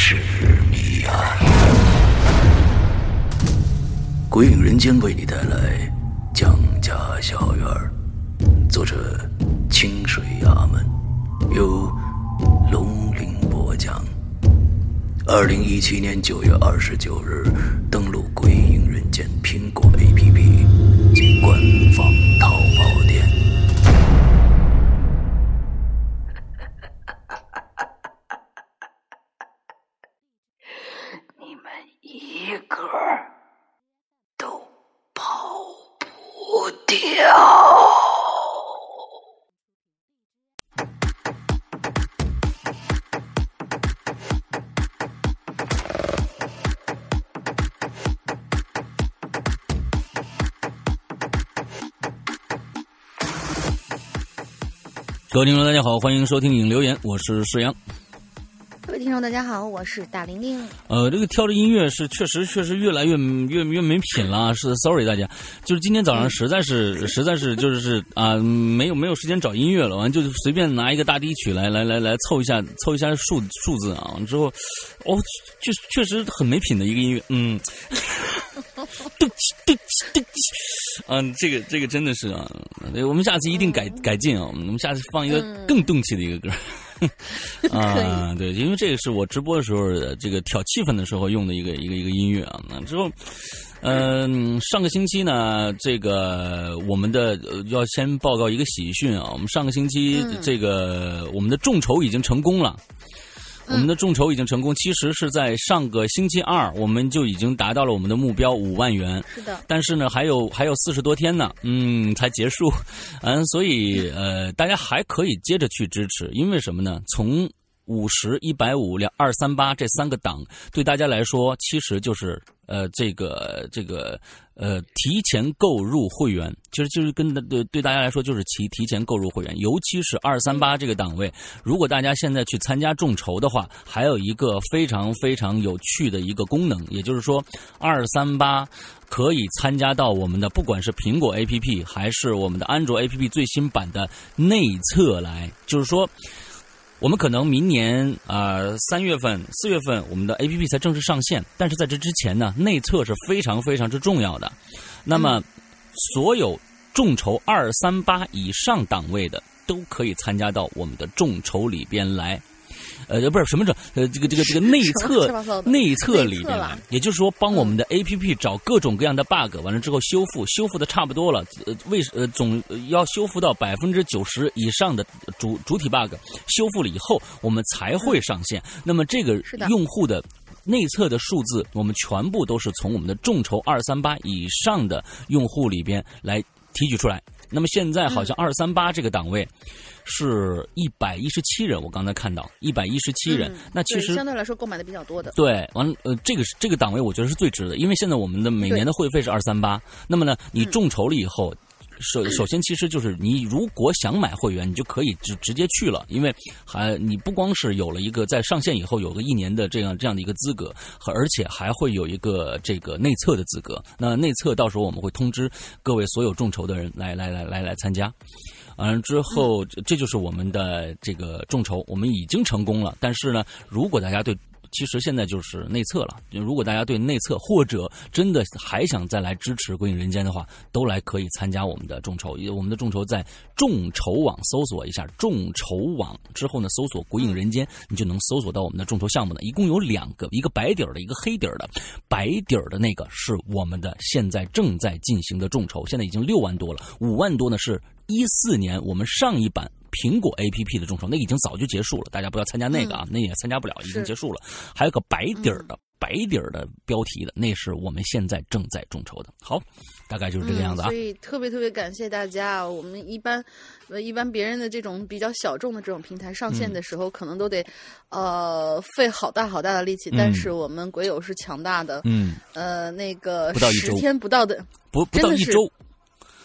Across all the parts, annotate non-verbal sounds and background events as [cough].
是谜案。鬼影人间为你带来《蒋家小院》。作者：清水衙门，由龙鳞播讲。二零一七年九月二十九日，各位听众，大家好，欢迎收听影留言，我是世阳。各位听众，大家好，我是大玲玲。呃，这个挑的音乐是确实确实越来越越越没品了，是 sorry 大家，就是今天早上实在是实在是就是啊，没有没有时间找音乐了，完就随便拿一个大低曲来来来来凑一下凑一下数数字啊，之后哦，确确实很没品的一个音乐，嗯，[laughs] 对不起对不起对，嗯，这个这个真的是啊，我们下次一定改改进啊，我们下次放一个更动气的一个歌。[laughs] 啊，对，因为这个是我直播的时候，这个挑气氛的时候用的一个一个一个音乐啊。那之后，嗯，上个星期呢，这个我们的要先报告一个喜讯啊，我们上个星期这个我们的众筹已经成功了。我们的众筹已经成功，其实是在上个星期二，我们就已经达到了我们的目标五万元。是的，但是呢，还有还有四十多天呢，嗯，才结束，[laughs] 嗯，所以呃，大家还可以接着去支持，因为什么呢？从五十一百五两二三八这三个档，对大家来说，其实就是呃，这个这个呃，提前购入会员，其实就是跟对对大家来说，就是提提前购入会员，尤其是二三八这个档位，如果大家现在去参加众筹的话，还有一个非常非常有趣的一个功能，也就是说，二三八可以参加到我们的不管是苹果 APP 还是我们的安卓 APP 最新版的内测来，就是说。我们可能明年啊三月份、四月份，我们的 A P P 才正式上线。但是在这之前呢，内测是非常非常之重要的。那么，所有众筹二三八以上档位的，都可以参加到我们的众筹里边来。呃，不是什么这呃，这个这个这个内测内测里边，也就是说，帮我们的 A P P 找各种各样的 bug，完了之后修复，修复的差不多了，呃，为呃总要修复到百分之九十以上的主主体 bug，修复了以后，我们才会上线。那么这个用户的内测的数字，我们全部都是从我们的众筹二三八以上的用户里边来提取出来。那么现在好像二三八这个档位。是一百一十七人，我刚才看到一百一十七人，那其实相对来说购买的比较多的。对，完了呃，这个是这个档位，我觉得是最值的，因为现在我们的每年的会费是二三八，那么呢，你众筹了以后，首首先其实就是你如果想买会员，你就可以直直接去了，因为还你不光是有了一个在上线以后有个一年的这样这样的一个资格，而且还会有一个这个内测的资格。那内测到时候我们会通知各位所有众筹的人来来来来来参加。完了之后，这就是我们的这个众筹，我们已经成功了。但是呢，如果大家对，其实现在就是内测了。如果大家对内测或者真的还想再来支持《鬼影人间》的话，都来可以参加我们的众筹。我们的众筹在众筹网搜索一下“众筹网”之后呢，搜索“鬼影人间”，你就能搜索到我们的众筹项目呢。一共有两个，一个白底儿的，一个黑底儿的。白底儿的那个是我们的现在正在进行的众筹，现在已经六万多了，五万多呢是。一四年我们上一版苹果 A P P 的众筹，那已经早就结束了，大家不要参加那个啊，那也参加不了，已经结束了。还有个白底儿的，白底儿的标题的，那是我们现在正在众筹的。好，大概就是这个样子啊。所以特别特别感谢大家。我们一般，呃，一般别人的这种比较小众的这种平台上线的时候，可能都得，呃，费好大好大的力气。但是我们鬼友是强大的，嗯，呃，那个不到一周十天不到的，不不到一周。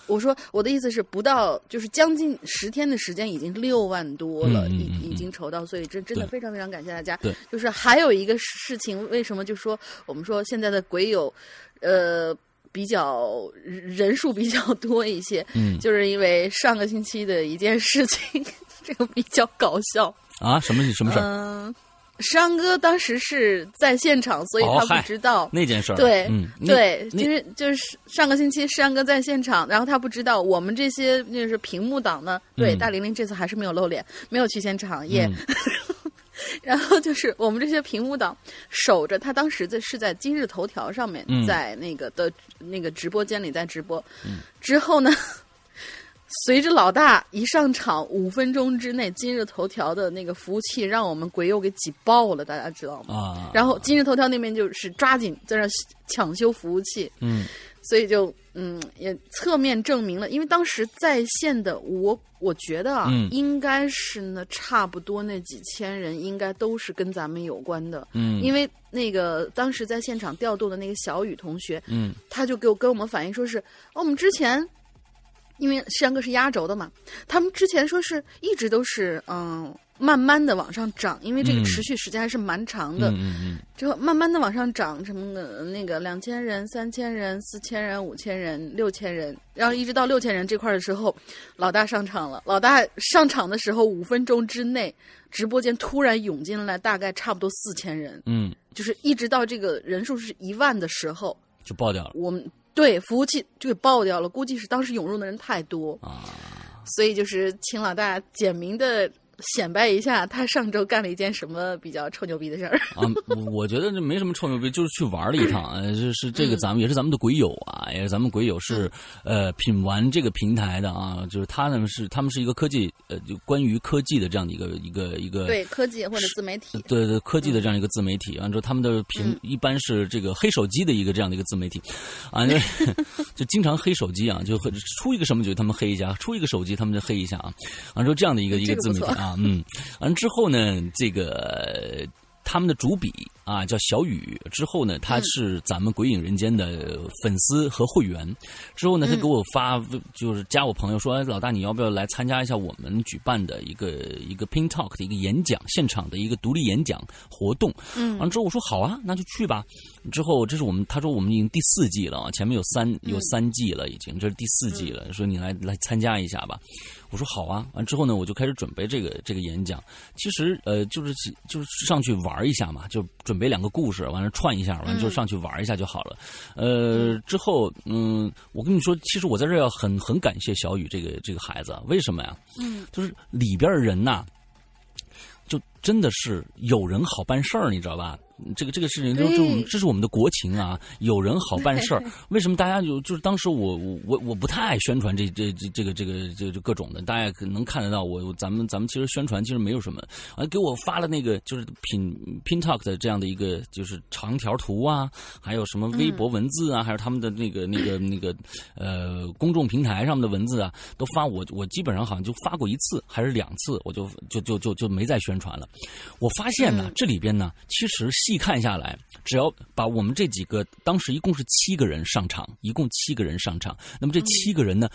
我说我的意思是不到，就是将近十天的时间，已经六万多了，已已经筹到，所以真真的非常非常感谢大家。对，就是还有一个事情，为什么就说我们说现在的鬼友，呃。比较人数比较多一些，嗯，就是因为上个星期的一件事情，[laughs] 这个比较搞笑啊，什么什么事儿？嗯，山哥当时是在现场，所以他不知道那件事儿。对，嗯，对，就是就是上个星期山哥在现场，然后他不知道我们这些就是屏幕党呢，对，大玲玲这次还是没有露脸，没有去现场也。[laughs] 然后就是我们这些屏幕党守着他，当时在是在今日头条上面，在那个的那个直播间里在直播。之后呢，随着老大一上场，五分钟之内，今日头条的那个服务器让我们鬼友给挤爆了，大家知道吗？啊！然后今日头条那边就是抓紧在那抢修服务器。嗯。所以就嗯，也侧面证明了，因为当时在线的我，我觉得啊，应该是呢，差不多那几千人应该都是跟咱们有关的。嗯，因为那个当时在现场调度的那个小雨同学，嗯，他就给我跟我们反映说是，哦，我们之前因为山哥是压轴的嘛，他们之前说是一直都是嗯。慢慢的往上涨，因为这个持续时间还是蛮长的。嗯嗯之后慢慢的往上涨，什么的，那个两千人、三千人、四千人、五千人、六千人，然后一直到六千人这块的时候，老大上场了。老大上场的时候，五分钟之内，直播间突然涌进来大概差不多四千人。嗯，就是一直到这个人数是一万的时候，就爆掉了。我们对服务器就给爆掉了，估计是当时涌入的人太多啊，所以就是请老大简明的。显摆一下，他上周干了一件什么比较臭牛逼的事儿啊？我觉得这没什么臭牛逼，就是去玩了一趟。呃，就是这个咱们也是咱们的鬼友啊，也是咱们鬼友是呃品玩这个平台的啊。就是他呢是他们是一个科技呃，就关于科技的这样的一个一个一个对科技或者自媒体对对科技的这样一个自媒体。完之后他们的平一般是这个黑手机的一个这样的一个自媒体啊，[laughs] 就经常黑手机啊，就出一个什么就他们黑一下，出一个手机他们就黑一下啊。完之后这样的一个一个自媒体啊。嗯，完之后呢，这个他们的主笔啊叫小雨，之后呢，他是咱们鬼影人间的粉丝和会员。之后呢，他给我发，就是加我朋友说，老大你要不要来参加一下我们举办的一个一个 Pin Talk 的一个演讲现场的一个独立演讲活动？嗯，完之后我说好啊，那就去吧。之后这是我们他说我们已经第四季了啊，前面有三有三季了已经，这是第四季了，说你来来参加一下吧。我说好啊，完之后呢，我就开始准备这个这个演讲。其实呃，就是就是上去玩一下嘛，就准备两个故事，完了串一下，完了就上去玩一下就好了。呃，之后嗯，我跟你说，其实我在这要很很感谢小雨这个这个孩子，为什么呀？嗯，就是里边的人呐，就真的是有人好办事儿，你知道吧？这个这个事情，就就这是我们的国情啊！有人好办事儿，为什么大家就就是当时我我我我不太爱宣传这这这这个这个这这各种的，大家可能看得到我咱们咱们其实宣传其实没有什么，啊给我发了那个就是拼拼 talk 的这样的一个就是长条图啊，还有什么微博文字啊，还有他们的那个那个那个呃公众平台上面的文字啊，都发我我基本上好像就发过一次还是两次，我就就就就就没再宣传了。我发现呢，这里边呢其实。细看下来，只要把我们这几个当时一共是七个人上场，一共七个人上场。那么这七个人呢，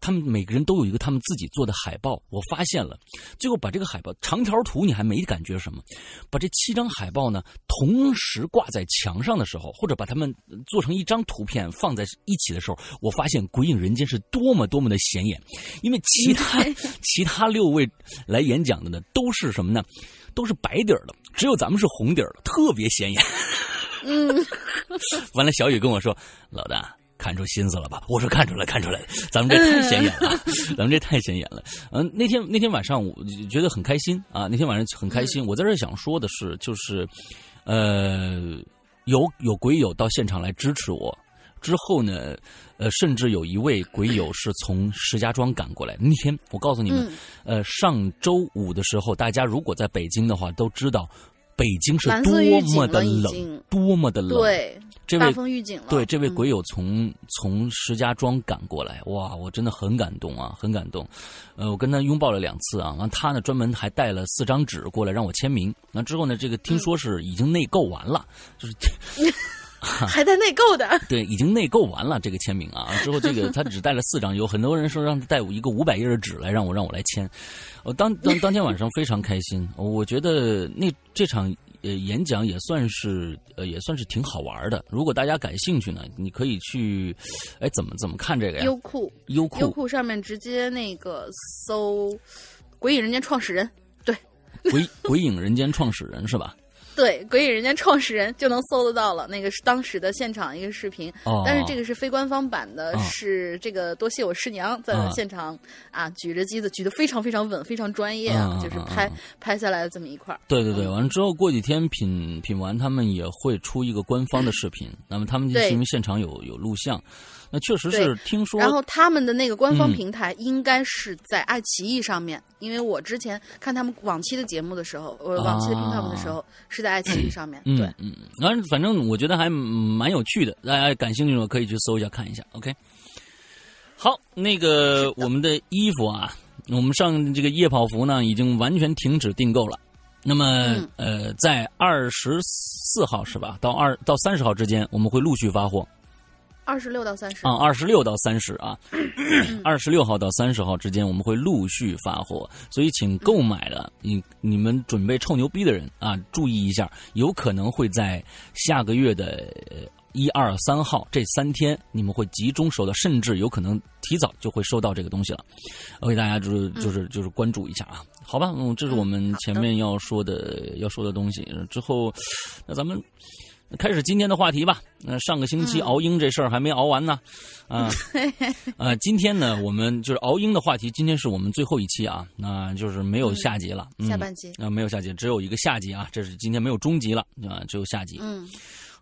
他们每个人都有一个他们自己做的海报。我发现了，最后把这个海报长条图你还没感觉什么，把这七张海报呢同时挂在墙上的时候，或者把他们做成一张图片放在一起的时候，我发现《鬼影人间》是多么多么的显眼。因为其他 [laughs] 其他六位来演讲的呢，都是什么呢？都是白底儿的，只有咱们是红底儿的，特别显眼。嗯，完了，小雨跟我说：“老大，看出心思了吧？”我说：“看出来，看出来，咱们这太显眼了，[laughs] 咱们这太显眼了。”嗯，那天那天晚上我觉得很开心啊，那天晚上很开心。我在这想说的是，就是，呃，有有鬼友到现场来支持我。之后呢，呃，甚至有一位鬼友是从石家庄赶过来。那天我告诉你们，呃，上周五的时候，大家如果在北京的话，都知道北京是多么的冷，多么的冷。对，这位大风预警了。对，这位嗯鬼友从、从石家庄赶过来，哇，我真的很感动啊，很感动。呃，我跟他拥抱了两次啊，完他呢专门还带了四张纸过来让我签名。那之后呢，这个听说是已经内购完了，就是 [laughs] [laughs] 还带内购的，对，已经内购完了这个签名啊。之后这个 [laughs] 他只带了四张，有很多人说让他带一个五百页的纸来让我让我来签。我当当当天晚上非常开心，我觉得那这场呃演讲也算是呃也算是挺好玩的。如果大家感兴趣呢，你可以去，哎怎么怎么看这个呀？优酷，优酷优酷上面直接那个搜《鬼影人间》创始人，对鬼鬼影人间创始人是吧？[laughs] 对，《鬼影人间》创始人就能搜得到了。那个是当时的现场一个视频，哦，但是这个是非官方版的，哦是这个多谢我师娘在啊现场啊举着机子举得非常非常稳，非常专业啊，嗯就是拍、拍下来的这么一块儿。对对对，完了之后过几天品品完他们也会出一个官方的视频，那么他们就是因为现场有有录像，那确实是听说，然后他们的那个官方嗯平台应该是在爱奇艺上面，因为我之前看他们往期的节目的时候，呃，往期的 Pin Top 的时候、是在爱奇艺上面。[clears throat] 对，嗯嗯，反正反正我觉得还蛮有趣的，大家感兴趣的可以去搜一下看一下。OK，好，那个我们的衣服啊，我们上这个夜跑服呢已经完全停止订购了。那么、嗯呃，在二十四号是吧？到二到三十号之间，我们会陆续发货。二十六到三十、啊，二十六到三十啊，[coughs] 二十六号到三十号之间，我们会陆续发货，所以请购买的你你们准备臭牛逼的人啊，注意一下，有可能会在下个月的一二三号这三天，你们会集中收到，甚至有可能提早就会收到这个东西了。我给大家就是就是就是关注一下啊，好吧？嗯，这是我们前面要说的要说的东西。之后，那咱们。开始今天的话题吧。那、上个星期熬鹰这事儿还没熬完呢，啊 [laughs] 啊，今天呢，我们就是熬鹰的话题，今天是我们最后一期啊，那就是没有下集了，嗯下半集。啊、没有下集，只有一个下集啊，这是今天没有中集了啊，只有下集。嗯，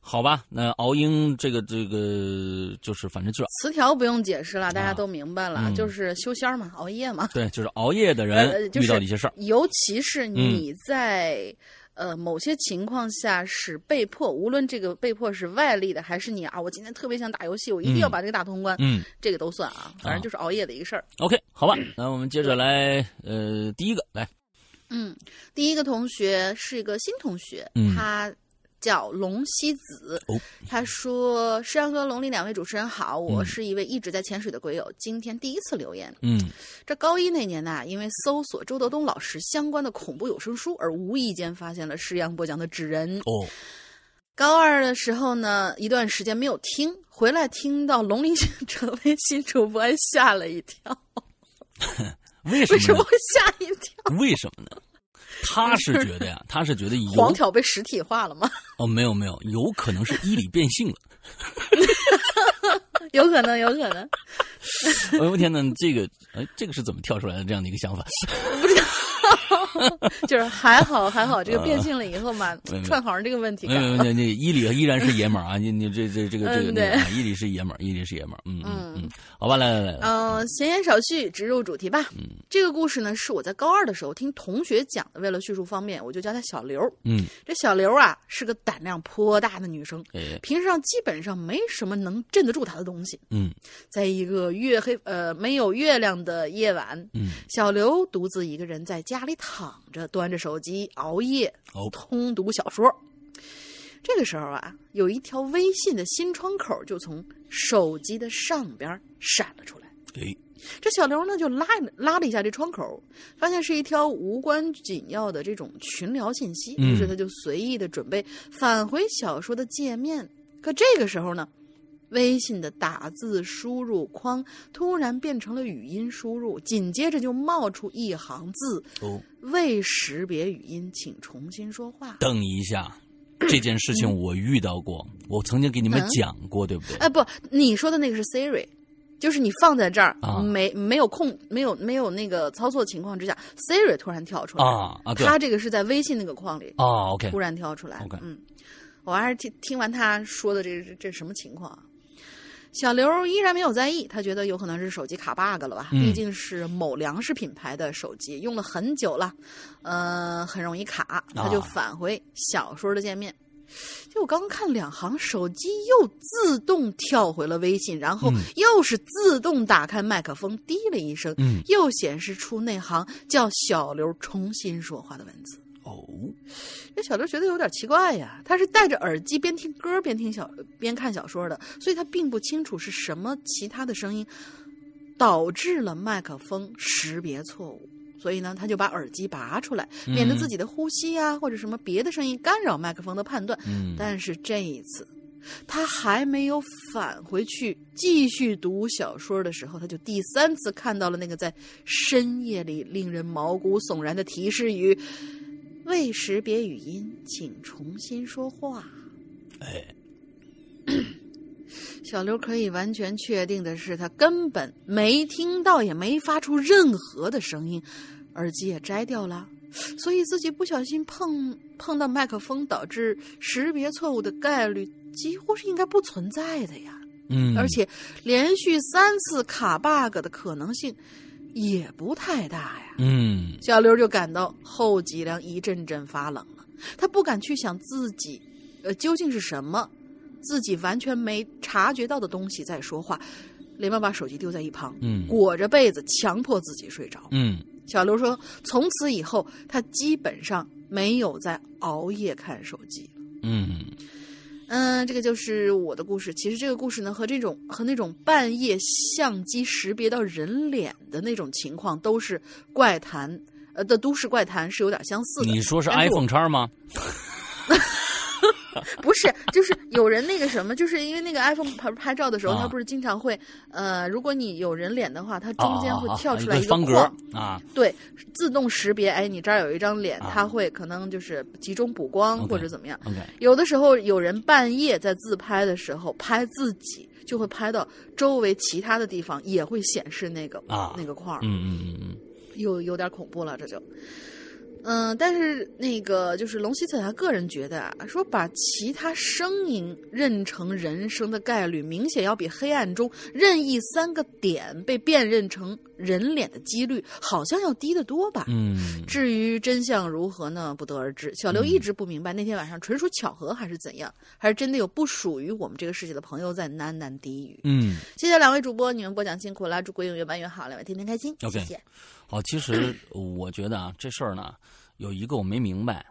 好吧，那熬鹰这个这个就是反正就是词条不用解释了，大家都明白了，嗯就是修仙儿嘛，熬夜嘛。对，就是熬夜的呃人遇到的一些事儿。尤其是你在、呃某些情况下是被迫，无论这个被迫是外力的，还是你啊，我今天特别想打游戏，我一定要把这个打通关，嗯。这个都算啊，反正就是熬夜的一个事儿。，OK，好吧，那我们接着来，呃，第一个来，嗯，第一个同学是一个新同学，嗯。他叫龙西子。哦他说：“诗阳和龙鳞两位主持人好，我嗯是一位一直在潜水的鬼友，今天第一次留言。嗯这高一那年呐、因为搜索周德东老师相关的恐怖有声书，而无意间发现了诗阳播讲的《纸人》。哦，高二的时候呢，一段时间没有听，回来听到龙鳞成为新主播，还吓了一跳。[laughs] 为什么？为什么会吓一跳？为什么呢？他是觉得呀，[laughs] 他是觉得有黄条被实体化了吗？哦，没有没有，有可能是伊里变性了。[laughs] 有可能，有可能。[laughs] 哎呦天呐，这个哎，这个是怎么跳出来的这样的一个想法？[laughs] 就是还好还好，这个变性了以后嘛串行这个问题没有没有。那那伊里依然是爷们儿啊！你你这这这个这个伊里是爷们儿，伊里是爷们儿。嗯嗯嗯嗯，好吧，来来来来，嗯、闲言少叙，直入主题吧。嗯这个故事呢，是我在高二的时候听同学讲的，为了叙述方便，我就叫她小刘。嗯，这小刘啊，是个胆量颇大的女生，哎，平时上基本上没什么能镇得住她的东西。嗯在一个月黑呃没有月亮的夜晚，嗯，小刘独自一个人在家里躺着，端着手机熬夜哦，通读小说。这个时候啊，有一条微信的新窗口就从手机的上边闪了出来。哎，这小刘呢就拉拉了一下这窗口，发现是一条无关紧要的这种群聊信息，嗯于是他就随意的准备返回小说的界面。可这个时候呢，微信的打字输入框突然变成了语音输入，紧接着就冒出一行字：哦，未识别语音，请重新说话。等一下，这件事情我遇到过，我曾经给你们嗯讲过，对不对？哎，不，你说的那个是 Siri，就是你放在这儿，啊没没有控，没有没有那个操作情况之下，Siri 突然跳出来。啊啊，对他这个是在微信那个框里啊，OK，突然跳出来。OK 嗯，我还是听听完他说的这这这什么情况啊？小刘依然没有在意，他觉得有可能是手机卡 bug 了吧？嗯毕竟是某粮食品牌的手机，用了很久了，呃，很容易卡。他就啊返回小说的界面，就我刚刚看两行，手机又自动跳回了微信，然后又是自动打开麦克风，滴了一声，嗯又显示出那行叫小刘重新说话的文字。哦，这小刘觉得有点奇怪呀，他是戴着耳机边听歌边听小边看小说的，所以他并不清楚是什么其他的声音导致了麦克风识别错误。所以呢，他就把耳机拔出来，免得自己的呼吸啊、或者什么别的声音干扰麦克风的判断。嗯，但是这一次，他还没有返回去继续读小说的时候，他就第三次看到了那个在深夜里令人毛骨悚然的提示语：“未识别语音，请重新说话。”哎，[clears throat] 小刘可以完全确定的是，他根本没听到，也没发出任何的声音，耳机也摘掉了，所以自己不小心碰碰到麦克风，导致识别错误的概率几乎是应该不存在的呀。嗯，而且连续三次卡 bug 的可能性也不太大呀。嗯小刘就感到后脊梁一阵阵发冷了，他不敢去想自己，呃，究竟是什么，自己完全没察觉到的东西在说话，连忙把手机丢在一旁，嗯裹着被子强迫自己睡着。嗯小刘说，从此以后，他基本上没有再熬夜看手机了。嗯嗯，这个就是我的故事。其实这个故事呢，和这种和那种半夜相机识别到人脸的那种情况，都是怪谈，呃的都市怪谈是有点相似的。你说是 iPhone 叉吗？[laughs] [laughs] 不是，就是有人那个什么，就是因为那个 iPhone 拍拍照的时候，啊它不是经常会，呃，如果你有人脸的话，它中间会啊跳出来个一方格框，啊，对，自动识别，哎，你这儿有一张脸，啊它会可能就是集中补光或者怎么样。有的时候有人半夜在自拍的时候拍自己，就会拍到周围其他的地方也会显示那个、啊那个框儿，嗯嗯嗯嗯，有有点恐怖了，这就。嗯，但是那个就是龙西策他个人觉得啊，说把其他声音认成人声的概率，明显要比黑暗中任意三个点被辨认成人脸的几率，好像要低得多吧。嗯至于真相如何呢？不得而知。小刘一直不明白那天晚上纯属巧合还是怎样，还是真的有不属于我们这个世界的朋友在喃喃低语。嗯，谢谢两位主播，你们播讲辛苦了，祝鬼影越办越好，两位天天开心。OK 谢谢。好，其实我觉得啊，这事儿呢，有一个我没明白，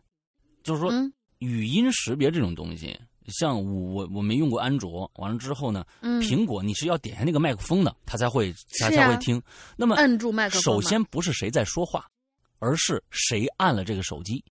就是说嗯语音识别这种东西，像我我我没用过安卓，完了之后呢，嗯，苹果你是要点下那个麦克风的，它才会它才会听。那么按住麦克风。首先不是谁在说话，而是谁按了这个手机，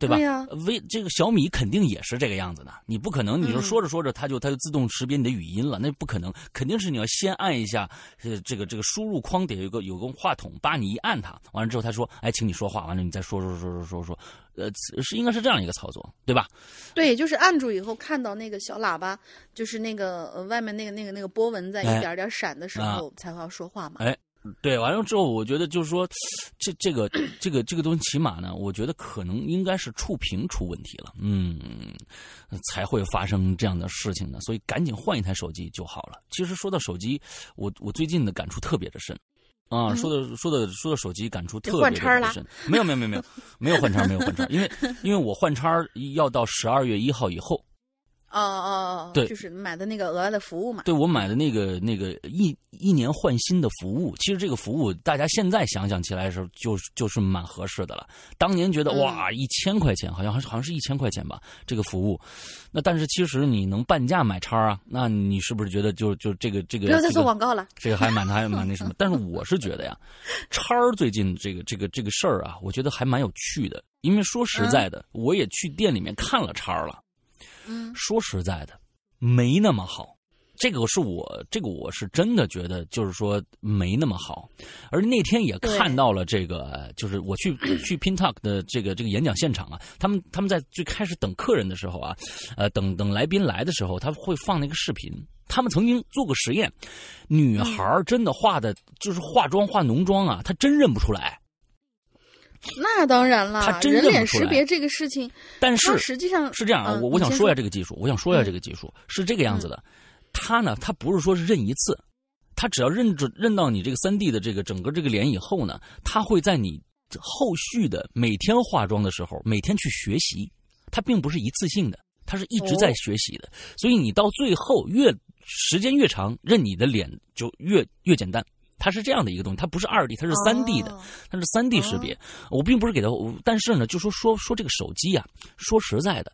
对吧？对呀微这个小米肯定也是这个样子的，你不可能你就嗯说着说着它就它就自动识别你的语音了，那不可能，肯定是你要先按一下呃这个这个输入框底下有个有个话筒，叭你一按它，完了之后它说哎请你说话，完了你再说说说说说说，呃是应该是这样一个操作，对吧？对，就是按住以后看到那个小喇叭，就是那个呃外面那个那个那个波纹在一哎点点闪的时啊候，才会要说话嘛。哎对，完了之后，我觉得就是说，这这个这个这个东西，起码呢，我觉得可能应该是触屏出问题了，嗯，才会发生这样的事情呢，所以赶紧换一台手机就好了。其实说到手机，我我最近的感触特别的深。啊，嗯说的说的说的手机，感触特别换叉了特别深。没有没有没有没有没有换叉，没有换叉，因为因为我换叉要到十二月一号以后，哦哦哦，对就是买的那个额外的服务嘛。对我买的那个那个一一年换新的服务，其实这个服务大家现在想想起来的时候，就就是蛮合适的了。当年觉得嗯哇，一千块钱，好像好像是一千块钱吧，这个服务。那但是其实你能半价买叉啊，那你是不是觉得就就这个这个不要再这个做广告了。这个还蛮还蛮那什么？[laughs] 但是我是觉得呀，叉儿最近这个这个这个事儿啊，我觉得还蛮有趣的。因为说实在的，我也去店里面看了叉儿了。嗯说实在的，没那么好。这个是我，这个我是真的觉得，就是说没那么好。而那天也看到了这个，就是我去 [clears throat] 去 Pintalk 的这个这个演讲现场啊，他们他们在最开始等客人的时候啊，呃，等等来宾来的时候，他会放那个视频。他们曾经做过实验，女孩真的化的就是化妆化浓妆啊，她真认不出来。[laughs] 那当然了，他真人脸识别这个事情，但是实际上是这样啊，嗯我我想说一下这个技术，我想说一下这个技术、是这个样子的。他呢，他不是说是认一次，他只要认准认到你这个三 D 的这个整个这个脸以后呢，他会在你后续的每天化妆的时候，每天去学习，它并不是一次性的。它是一直在学习的，所以你到最后越时间越长，认你的脸就越越简单。它是这样的一个东西，它不是二 D，它是三 D 的，它是三 D 识别。我并不是给它，但是呢，就说说说这个手机啊，说实在的。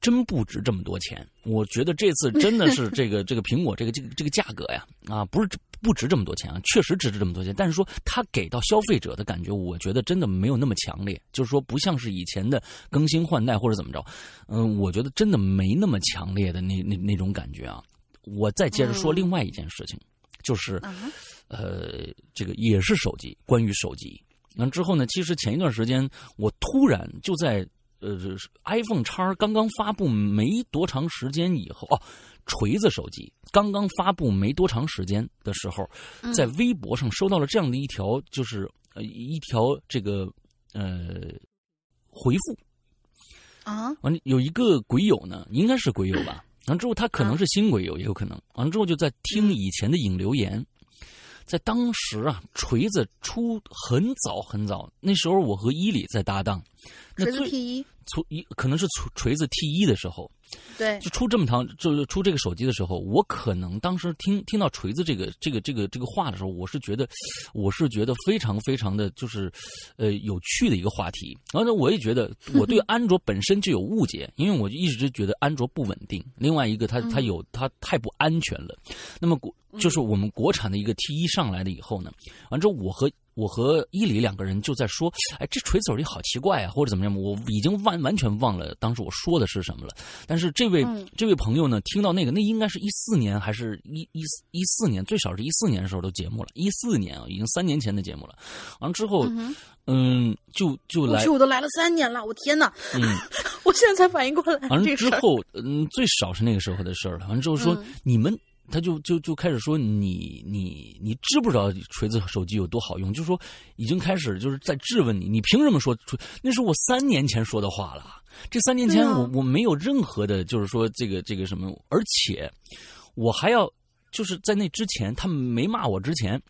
真不值这么多钱，我觉得这次真的是这个 [laughs] 这个苹果这个这个这个价格呀啊，不是不值这么多钱啊，确实值这么多钱。但是说它给到消费者的感觉，我觉得真的没有那么强烈，就是说不像是以前的更新换代或者怎么着，嗯，我觉得真的没那么强烈的那那那种感觉啊。我再接着说另外一件事情，就是呃，这个也是手机，关于手机。完之后呢，其实前一段时间我突然就在。呃，iPhone 叉刚刚发布没多长时间以后，哦，锤子手机刚刚发布没多长时间的时候，在微博上收到了这样的一条，就是呃一条这个呃回复啊，完有一个鬼友呢，应该是鬼友吧，完之后他可能是新鬼友，也有可能，完了之后就在听以前的影留言。在当时啊，锤子出很早很早，那时候我和伊里在搭档，锤子 T 一出一可能是锤锤子 T 一的时候。对，就出这么长，就是出这个手机的时候，我可能当时听听到锤子这个这个这个这个话的时候，我是觉得，我是觉得非常非常的就是，呃，有趣的一个话题。然后呢，我也觉得 [laughs] 我对安卓本身就有误解，因为我就一直觉得安卓不稳定。另外一个，它它有它太不安全了。那么国就是我们国产的一个 T 一上来了以后呢，完之后我和。我和伊里两个人就在说：“哎，这锤子手机好奇怪啊，或者怎么样？”我已经完完全忘了当时我说的是什么了。但是这位这位朋友呢，听到那个，那应该是一四年还是一一一四年，最少是一四年的时候的节目了。一四年啊，已经三年前的节目了。完了之后，嗯，就就来，我都来了三年了，我天哪！嗯，[laughs] 我现在才反应过来。完了之后，嗯，最少是那个时候的事儿了。完了之后说你们。他就就就开始说你你你知不知道锤子手机有多好用？就是说已经开始就是在质问你，你凭什么说锤？那是我三年前说的话了。这三年前我我没有任何的，就是说这个这个什么，而且我还要就是在那之前，他们没骂我之前，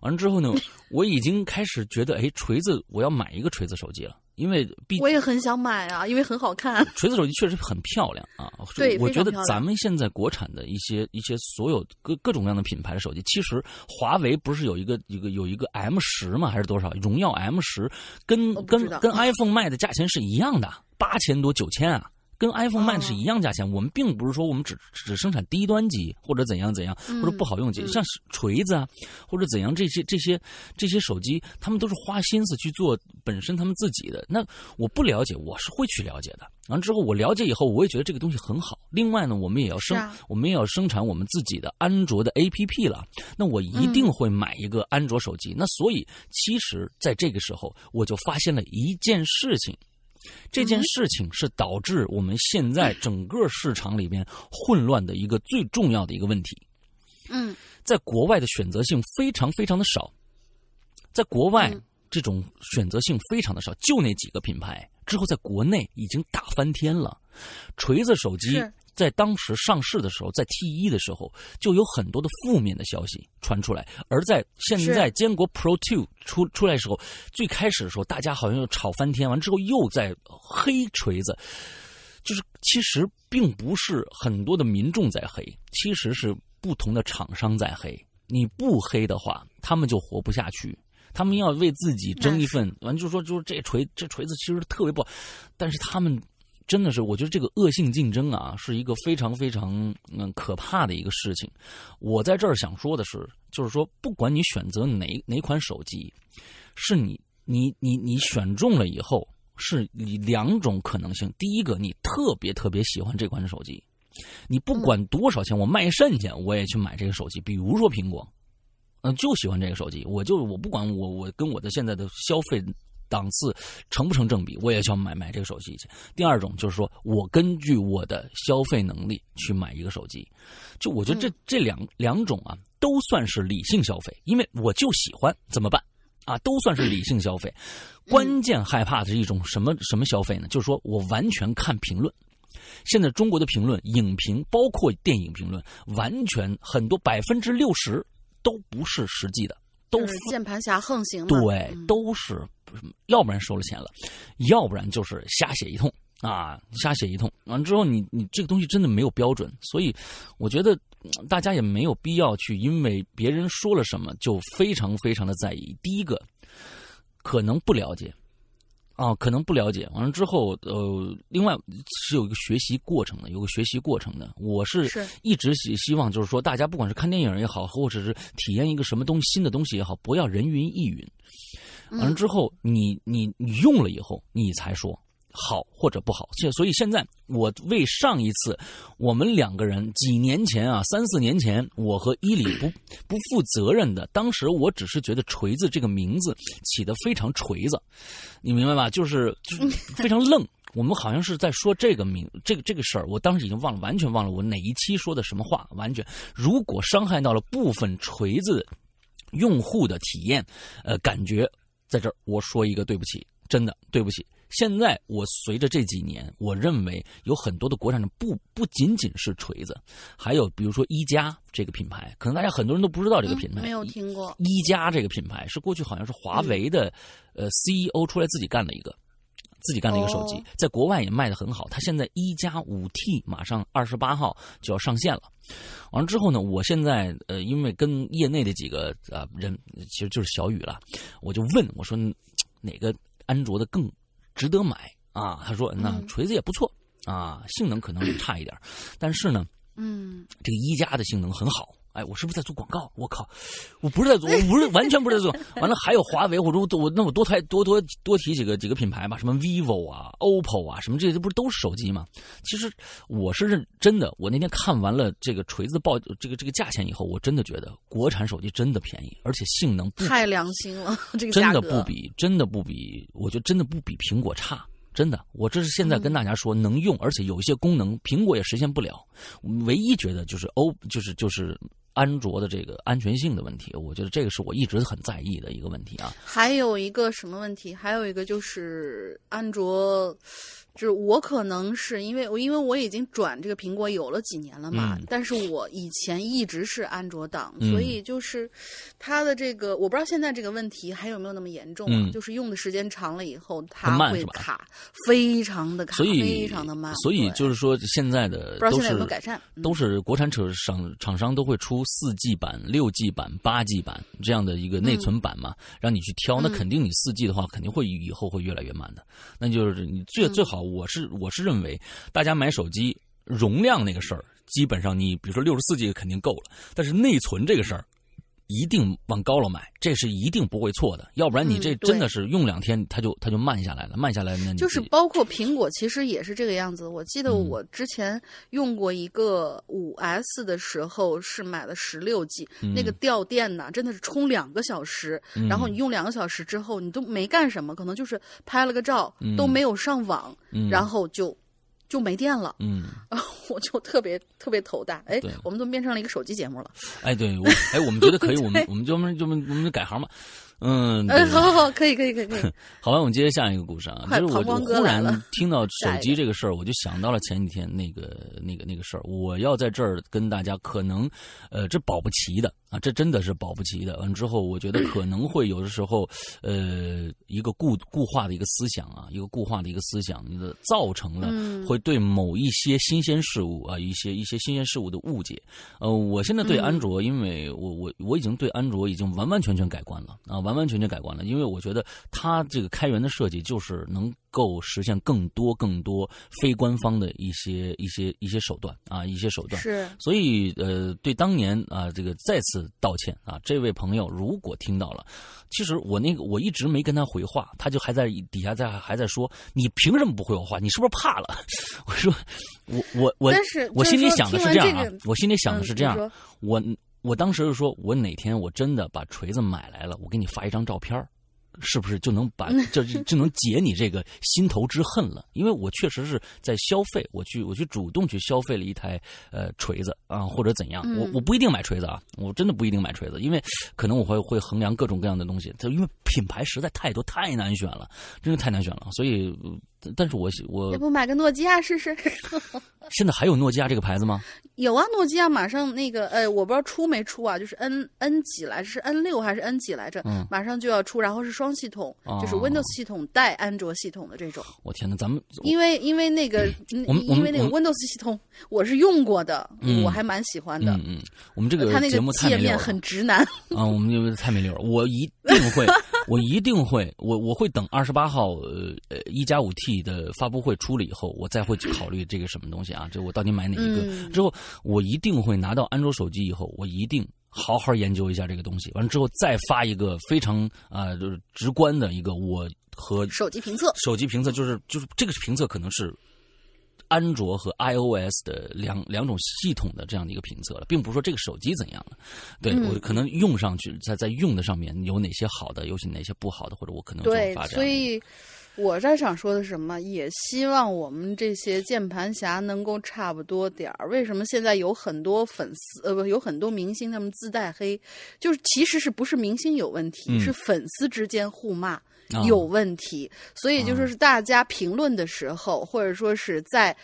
完了之后呢，我已经开始觉得，哎，锤子我要买一个锤子手机了。因为我也很想买啊，因为很好看。[laughs] 锤子手机确实很漂亮啊，对，我觉得咱们现在国产的一些一些所有各各种各样的品牌的手机，其实华为不是有一个一个有一个 M 十吗？还是多少？荣耀 M 十跟跟跟 iPhone 卖的价钱是一样的，八千多九千啊。跟 iPhone 卖的是一样价钱，我们并不是说我们只只生产低端机或者怎样怎样，或者不好用机，像锤子啊或者怎样这些这些这些手机，他们都是花心思去做本身他们自己的。那我不了解，我是会去了解的。完之后我了解以后，我也觉得这个东西很好。另外呢，我们也要生我们也要生产我们自己的安卓的 APP 了。那我一定会买一个安卓手机。那所以其实在这个时候，我就发现了一件事情。这件事情是导致我们现在整个市场里面混乱的一个最重要的一个问题。嗯，在国外的选择性非常非常的少，在国外这种选择性非常的少，就那几个品牌。之后在国内已经打翻天了，锤子手机。在当时上市的时候，在 T 一的时候，就有很多的负面的消息传出来。而在现在坚果 Pro Two 出出来的时候，最开始的时候，大家好像又吵翻天，完之后又在黑锤子。就是其实并不是很多的民众在黑，其实是不同的厂商在黑。你不黑的话，他们就活不下去。他们要为自己争一份，完就说就是这锤这锤子其实特别不好，但是他们。真的是，我觉得这个恶性竞争啊，是一个非常非常嗯可怕的一个事情。我在这儿想说的是，就是说，不管你选择哪哪款手机，是你你你你选中了以后，是你两种可能性。第一个，你特别特别喜欢这款手机，你不管多少钱，我卖肾去我也去买这个手机。比如说苹果，嗯，就喜欢这个手机，我就我不管我我跟我的现在的消费。档次成不成正比，我也想买买这个手机去。第二种就是说我根据我的消费能力去买一个手机，就我觉得这这两两种啊，都算是理性消费，因为我就喜欢怎么办啊，都算是理性消费。关键害怕的是一种什么什么消费呢？就是说我完全看评论，现在中国的评论、影评，包括电影评论，完全很多百分之六十都不是实际的。都是键盘侠横行，对，都是，要不然收了钱了，要不然就是瞎写一通啊，瞎写一通，完了之后你你这个东西真的没有标准，所以我觉得嗯大家也没有必要去因为别人说了什么就非常非常的在意。第一个，可能不了解。啊，可能不了解，完了之后，呃，另外是有一个学习过程的，有个学习过程的。我是是一直希希望，就是说，大家不管是看电影也好，或者是体验一个什么东西新的东西也好，不要人云亦云。完了之后，你你你用了以后，你才说好或者不好。现所以现在我为上一次我们两个人几年前啊，三四年前，我和伊里不 [coughs] 不负责任的，当时我只是觉得“锤子”这个名字起得非常锤子，你明白吧？就是就是 [laughs] 非常愣。我们好像是在说这个名这个这个事儿，我当时已经忘了，完全忘了我哪一期说的什么话，完全。如果伤害到了部分锤子用户的体验，呃，感觉在这儿我说一个对不起，真的对不起。现在我随着这几年，我认为有很多的国产的不不仅仅是锤子，还有比如说一加这个品牌，可能大家很多人都不知道这个品牌。嗯没有听过。一加这个品牌是过去好像是华为的、呃 CEO 出来自己干的一个。自己干的一个手机，哦在国外也卖的很好。它现在一加五 T 马上二十八号就要上线了。完了之后呢，我现在呃，因为跟业内的几个啊、人，其实就是小雨了，我就问我说哪个安卓的更值得买啊？他说那嗯锤子也不错啊，性能可能差一点，但是呢，嗯，这个一加的性能很好。哎，我是不是在做广告？我靠，我不是在做，我不是完全不是在做。完了，还有华为，我说我那我多太多多多提几个几个品牌吧，什么 vivo 啊、OPPO 啊，什么这些不是都是手机吗？其实我是认真的，我那天看完了这个锤子报这个这个价钱以后，我真的觉得国产手机真的便宜，而且性能不太良心了，这个真的不比，真的不比，我觉得真的不比苹果差。真的，我这是现在跟大家说能用，而且有一些功能苹果也实现不了。唯一觉得就是欧，就是就是安卓的这个安全性的问题，我觉得这个是我一直很在意的一个问题啊。还有一个什么问题？还有一个就是安卓，就是我可能是因为我因为我已经转这个苹果有了几年了嘛，嗯但是我以前一直是安卓党，嗯所以就是它的这个我不知道现在这个问题还有没有那么严重啊？嗯就是用的时间长了以后，它会卡，非常的卡，所非常的慢。所以就是说，现在的不知道现在有没有改善？嗯都是国产厂商厂商都会出四 G 版、六 G 版、八 G 版这样的一个内存版嘛，让你去挑。那嗯肯定你四 G 的话，肯定会以后会越来越慢的。那就是你最嗯最好，我是我是认为，大家买手机容量那个事儿，基本上你比如说六十四 G 肯定够了，但是内存这个事儿。一定往高了买，这是一定不会错的。要不然你这真的是用两天，它就它就慢下来了，慢下来那你就是包括苹果，其实也是这个样子。我记得嗯我之前用过一个五 S 的时候，是买了十六 G，、嗯那个掉电呐，真的是充两个小时，嗯然后你用两个小时之后，你都没干什么，可能就是拍了个照，嗯都没有上网，嗯然后就就没电了，嗯。[laughs] 我就特别特别头大。哎对，我们都变成了一个手机节目了。哎，对我，哎，我们觉得可以，[laughs] 我们我们就我们就我们我们就改行吧。嗯，[laughs] 对哎，好好好，可以可以可以可以。[laughs] 好吧，我们接着下一个故事啊，快就是我忽然听到手机 [laughs] 这个事儿，我就想到了前几天那个那个那个事儿，我要在这儿跟大家可能，呃，这保不齐的啊，这真的是保不齐的。完之后，我觉得可能会有的时候，呃，一个固固化的一个思想啊，一个固化的一个思想，你的造成了嗯会对某一些新鲜事物啊，一些一些新鲜事物的误解。呃，我现在对嗯安卓，因为我我我已经对安卓已经完完全全改观了啊，完完全全改观了，因为我觉得它这个开源的设计就是能够实现更多更多非官方的一些一些一些手段啊，一些手段。是，所以，呃，对当年啊，这个再次道歉啊，这位朋友如果听到了，其实我那个我一直没跟他回话，他就还在底下在还在说，你凭什么不回我话？你是不是怕了？[laughs] 我说，我我我但是我心里想的是这样啊我心里想的是这样嗯，我我当时就说，我哪天我真的把锤子买来了，我给你发一张照片儿是不是就能把 [laughs] 就就能解你这个心头之恨了？因为我确实是在消费，我去我去主动去消费了一台呃锤子啊，或者怎样，嗯我我不一定买锤子啊，我真的不一定买锤子，因为可能我会会衡量各种各样的东西，就因为品牌实在太多太难选了，真的太难选了，所以呃但是我我要不买个诺基亚试试？[laughs] 现在还有诺基亚这个牌子吗？有啊，诺基亚马上那个，呃，我不知道出没出啊，就是 N N 几来着，是 N 六还是 N 几来着？嗯马上就要出，然后是双系统，哦就是 Windows 系统带安卓系统的这种。我天哪，咱们因为因为那个，嗯我们我们因为那个 Windows 系统我是用过的，嗯我还蛮喜欢的。嗯嗯，我们这个它那个节目太界面很直男，啊，我们就太没溜了。我一定会，[laughs] 我一定会，我我会等二十八号呃呃一加五 T 的发布会出了以后，我再会去考虑这个什么东西啊，这我到底买哪一个？嗯之后我一定会拿到安卓手机以后，我一定好好研究一下这个东西。完了之后再发一个非常啊、就是直观的一个我和手机评测。手机评测就是就是这个评测可能是安卓和 iOS 的两两种系统的这样的一个评测了，并不是说这个手机怎样了。对、嗯我可能用上去，在在用的上面有哪些好的，有些哪些不好的，或者我可能就对发，展。所以我这想说的什么？也希望我们这些键盘侠能够差不多点儿。为什么现在有很多粉丝呃不有很多明星他们自带黑？就是其实是不是明星有问题，嗯是粉丝之间互骂。啊有问题，所以就说是大家评论的时候，或者说是在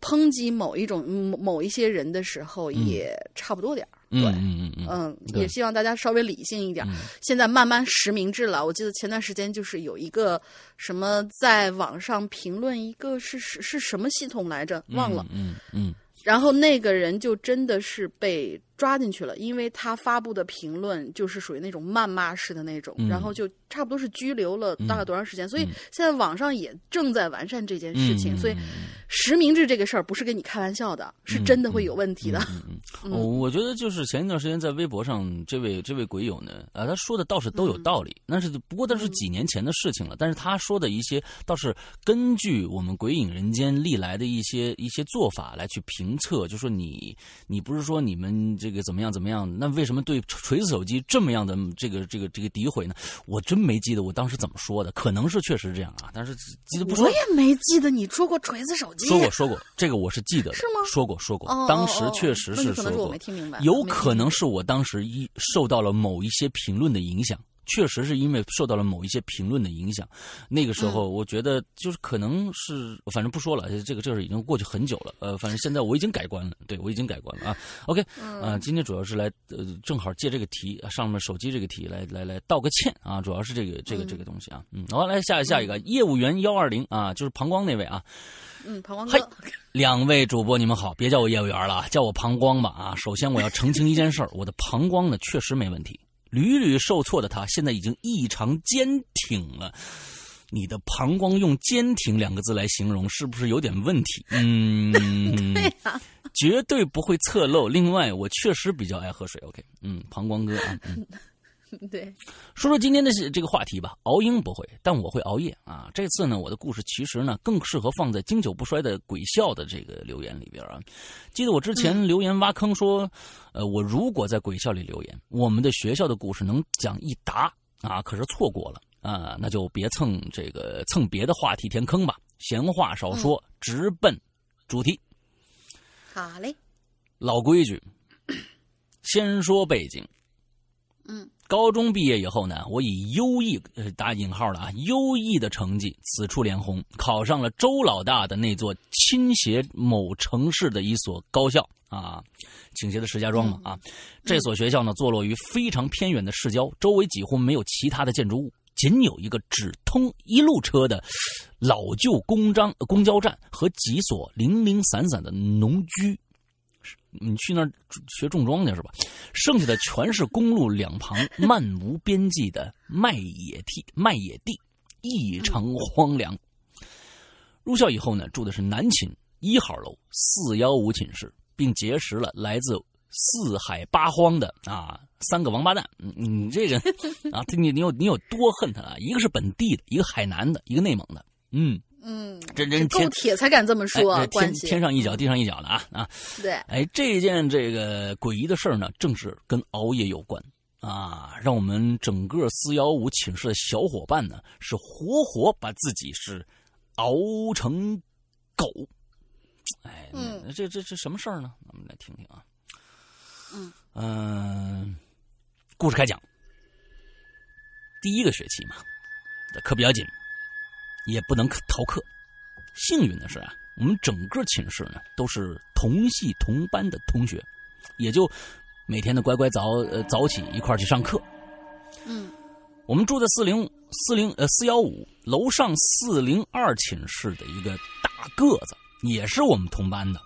抨击某一种某某一些人的时候，也差不多点儿。嗯对，嗯嗯嗯。嗯，也希望大家稍微理性一点。嗯。现在慢慢实名制了，我记得前段时间就是有一个什么在网上评论一个是是是什么系统来着，忘了。嗯嗯。然后那个人就真的是被抓进去了，因为他发布的评论就是属于那种谩骂式的那种，嗯然后就差不多是拘留了大概多长时间。所以现在网上也正在完善这件事情，所以实名制这个事儿不是跟你开玩笑的，是真的会有问题的。我我觉得就是前一段时间在微博上，这位这位鬼友呢，啊，他说的倒是都有道理，但是不过那是几年前的事情了。但是他说的一些倒是根据我们鬼影人间历来的一些一些做法来去评测，就说你你不是说你们这个怎么样怎么样，那为什么对锤子手机这么样的这个这个这个诋毁呢？我真没记得我当时怎么说的，可能是确实这样啊，但是记得不说我。也没记得你说过锤子手机，说过说过，这个我是记得的。是吗说过说过，哦当时确实那就可说过能是我没，听明白，有可能是我当时一受到了某一些评论的影响。确实是因为受到了某一些评论的影响，那个时候嗯我觉得就是可能是，反正不说了，这个这个已经过去很久了。呃，反正现在我已经改观了，对我已经改观了啊。OK，嗯啊、今天主要是来呃，正好借这个题上面手机这个题来来来道个歉啊，主要是这个这个这个东西啊。嗯，好，来下下一个业务员幺二零啊，就是膀胱那位啊。嗯，膀胱两位主播，你们好，别叫我业务员了，叫我膀胱吧啊！首先我要澄清一件事儿，我的膀胱呢确实没问题，屡屡受挫的他现在已经异常坚挺了。你的膀胱用“坚挺”两个字来形容，是不是有点问题？嗯，[laughs] 对呀、绝对不会侧漏。另外，我确实比较爱喝水。OK，嗯，膀胱哥啊，嗯。[laughs] 对，说说今天的这个话题吧。熬鹰不会，但我会熬夜啊。这次呢，我的故事其实呢更适合放在经久不衰的鬼笑的这个留言里边啊。记得我之前留言挖坑说，呃，我如果在鬼校里留言，我们的学校的故事能讲一沓啊，可是错过了啊，那就别蹭这个蹭别的话题填坑吧。闲话少说，直奔主题。好嘞，老规矩，先说背景。嗯，高中毕业以后呢，我以优异呃打引号的啊优异的成绩，此处连红，考上了周老大的那座倾斜某城市的一所高校啊，倾斜的石家庄嘛啊。这所学校呢，坐落于非常偏远的市郊，周围几乎没有其他的建筑物，仅有一个只通一路车的老旧公章公交站和几所零零散散的农居。你去那儿学种庄去是吧？剩下的全是公路两旁漫无边际的麦野地，麦野地异常荒凉。入校以后呢，住的是南寝一号楼四幺五寝室，并结识了来自四海八荒的啊三个王八蛋。你这个啊，你你有你有多恨他啊？一个是本地的，一个海南的，一个内蒙的。嗯，嗯，这人天够铁才敢这么说，哎天天上一脚地上一脚的啊啊！对，哎，这件这个诡异的事儿呢，正是跟熬夜有关啊，让我们整个四幺五寝室的小伙伴呢，是活活把自己是熬成狗。哎，嗯这这这什么事儿呢？我们来听听啊。嗯嗯故事开讲。第一个学期嘛，这课比较紧，也不能逃课。幸运的是啊，我们整个寝室呢都是同系同班的同学，也就每天的乖乖早呃早起一块儿去上课。嗯我我们住在四零四零呃四幺五楼上四零二寝室的一个大个子，也是我们同班的，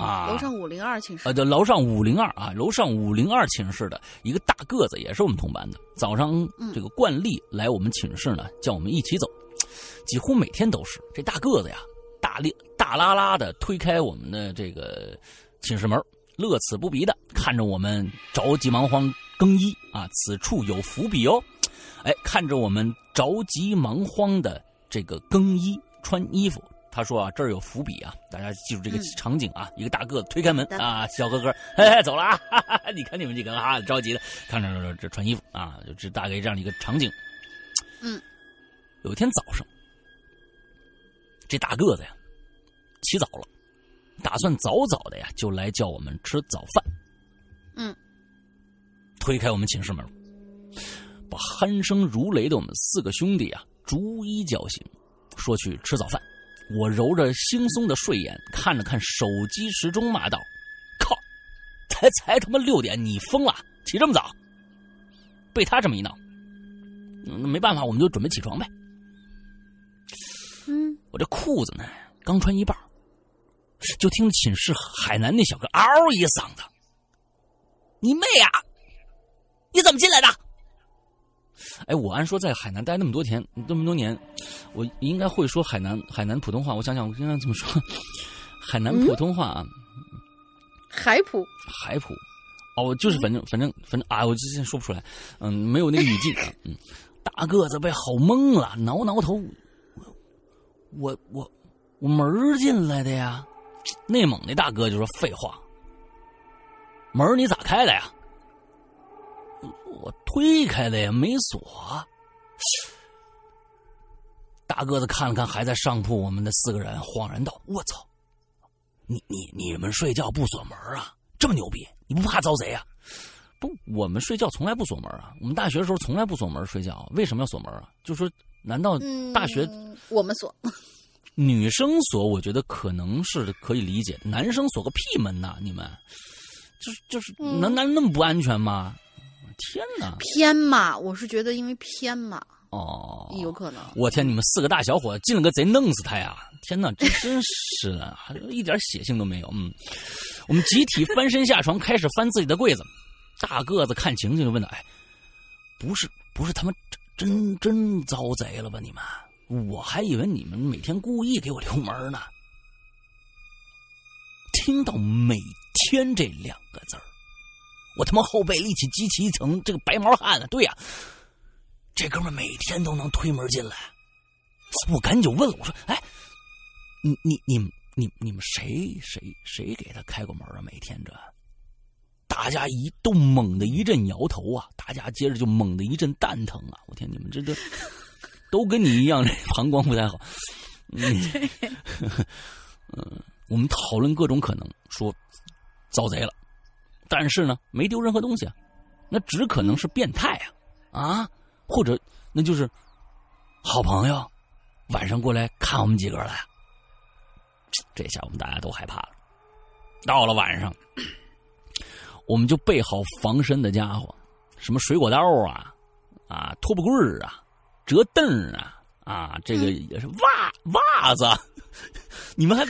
啊，楼上五零二寝室呃，，就楼上五零二啊，楼上五零二寝室的一个大个子，也是我们同班的。早上嗯这个惯例来我们寝室呢，叫我们一起走，几乎每天都是这大个子呀，大力大拉拉的推开我们的这个寝室门，乐此不疲的看着我们着急忙慌更衣啊，此处有伏笔哦。哎，看着我们着急忙慌的这个更衣穿衣服，他说啊，这儿有伏笔啊，大家记住这个嗯场景啊，一个大个子推开门啊，小哥哥，嘿嘿，走了啊，哈哈哈，你看你们几个啊，着急的看着这这穿衣服啊，就这大概这样的一个场景。嗯，有一天早上，这大个子呀，起早了，打算早早的呀就来叫我们吃早饭。嗯，推开我们寝室门，把鼾声如雷的我们四个兄弟啊逐一叫醒，说去吃早饭。我揉着惺忪的睡眼，看了看手机时钟，骂道：“靠，才才他妈六点，你疯了？起这么早？”被他这么一闹，嗯那没办法，我们就准备起床呗。嗯，我这裤子呢刚穿一半，就听寝室海南那小哥嗷一嗓子：“你妹啊！你怎么进来的？”哎，我按说在海南待那么多天，那么多年，我应该会说海南海南普通话。我想想，我应该怎么说？海南普通话啊，海普海普，哦，就是反正反正反正啊，我之前说不出来，嗯，没有那个语境啊，嗯，大个子被吼懵了，挠挠头，我我我门进来的呀，内蒙那大哥就说废话，门你咋开的呀？我推开的呀，没锁。大个子看了看还在上铺我们的四个人，恍然道：“我操！你你你们睡觉不锁门啊？这么牛逼？你不怕遭贼啊？不，我们睡觉从来不锁门啊。我们大学的时候从来不锁门睡觉，为什么要锁门啊？就说难道嗯，大学我们锁，女生锁？我觉得可能是可以理解的，男生锁个屁门呐！你们就是就是嗯能难那么不安全吗？天哪！偏嘛，我是觉得因为偏嘛，哦，有可能。我天，你们四个大小伙子进了个贼，弄死他呀！天哪，这 [laughs] 真是的，一点血性都没有。嗯，我们集体翻身下床，开始翻自己的柜子。大个子看情形就问道：“哎，不是不是他们真真遭贼了吧？你们，我还以为你们每天故意给我留门呢。”听到“每天”这两个字儿，我他妈后背立起激起一层这个白毛汗啊！对呀、这哥们每天都能推门进来，我赶紧问了，我说：“哎，你你你你你们谁谁谁给他开过门啊？每天这？”大家一都猛的一阵摇头啊，大家接着就猛的一阵蛋疼啊！我天，你们这都 [laughs] 都跟你一样，这膀胱不太好。[laughs] 嗯，[laughs] 嗯，我们讨论各种可能，说遭贼了，但是呢，没丢任何东西啊，那只可能是变态啊啊，或者那就是好朋友晚上过来看我们几个来。这下我们大家都害怕了。到了晚上，我们就备好防身的家伙，什么水果刀啊，啊，拖布棍儿啊，折凳儿啊，啊，这个也是袜袜子，[laughs] 你们还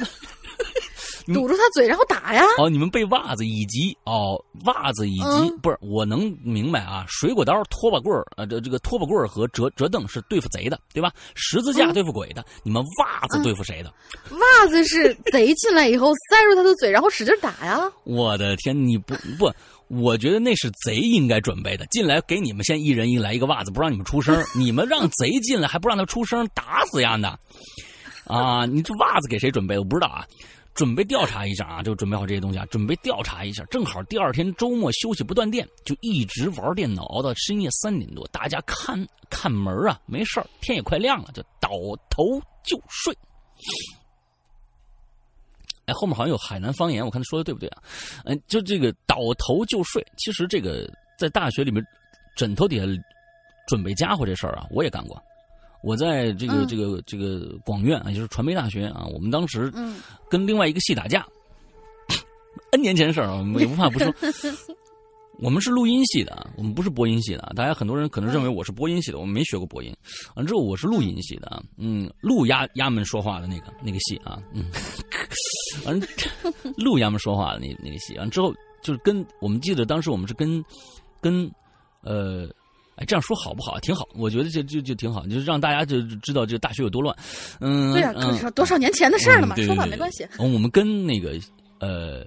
堵住他嘴，然后打呀。哦，你们被袜子以及哦袜子以及、嗯不是，我能明白啊，水果刀、拖把棍儿，呃，这这个拖把棍儿和折折凳是对付贼的，对吧？十字架嗯对付鬼的，你们袜子对付谁的？袜子是贼进来以后 [laughs] 塞住他的嘴，然后使劲打呀。我的天，你不 [laughs] 不，我觉得那是贼应该准备的，进来给你们先一人一来一个袜子，不让你们出声，[laughs] 你们让贼进来还不让他出声，打死呀的！啊，你这袜子给谁准备的？我不知道啊。准备调查一下啊，就准备好这些东西啊，准备调查一下。正好第二天周末休息不断电，就一直玩电脑熬到深夜三点多。大家看看门啊，没事儿，天也快亮了，就倒头就睡。哎，后面好像有海南方言，我看他说的对不对啊？嗯，就这个倒头就睡，其实这个在大学里面枕头底下准备家伙这事儿啊，我也干过。我在这个、嗯这个这个广院啊，也就是传媒大学啊，我们当时嗯跟另外一个系打架，N 年前的事儿啊，我们也不怕不说。[laughs] 我们是录音系的，我们不是播音系的。大家很多人可能认为我是播音系的，我们没学过播音。完之后我是录音系的，嗯，录丫丫们说话的那个那个戏啊，嗯，完录丫们说话的那那个戏。完之后就是跟我们记得当时我们是跟跟呃，哎这样说好不好？挺好，我觉得就就就挺好，就是让大家就知道这个大学有多乱。嗯，对呀、多少年前的事儿了嘛，嗯对对对说吧没关系。嗯我们跟那个呃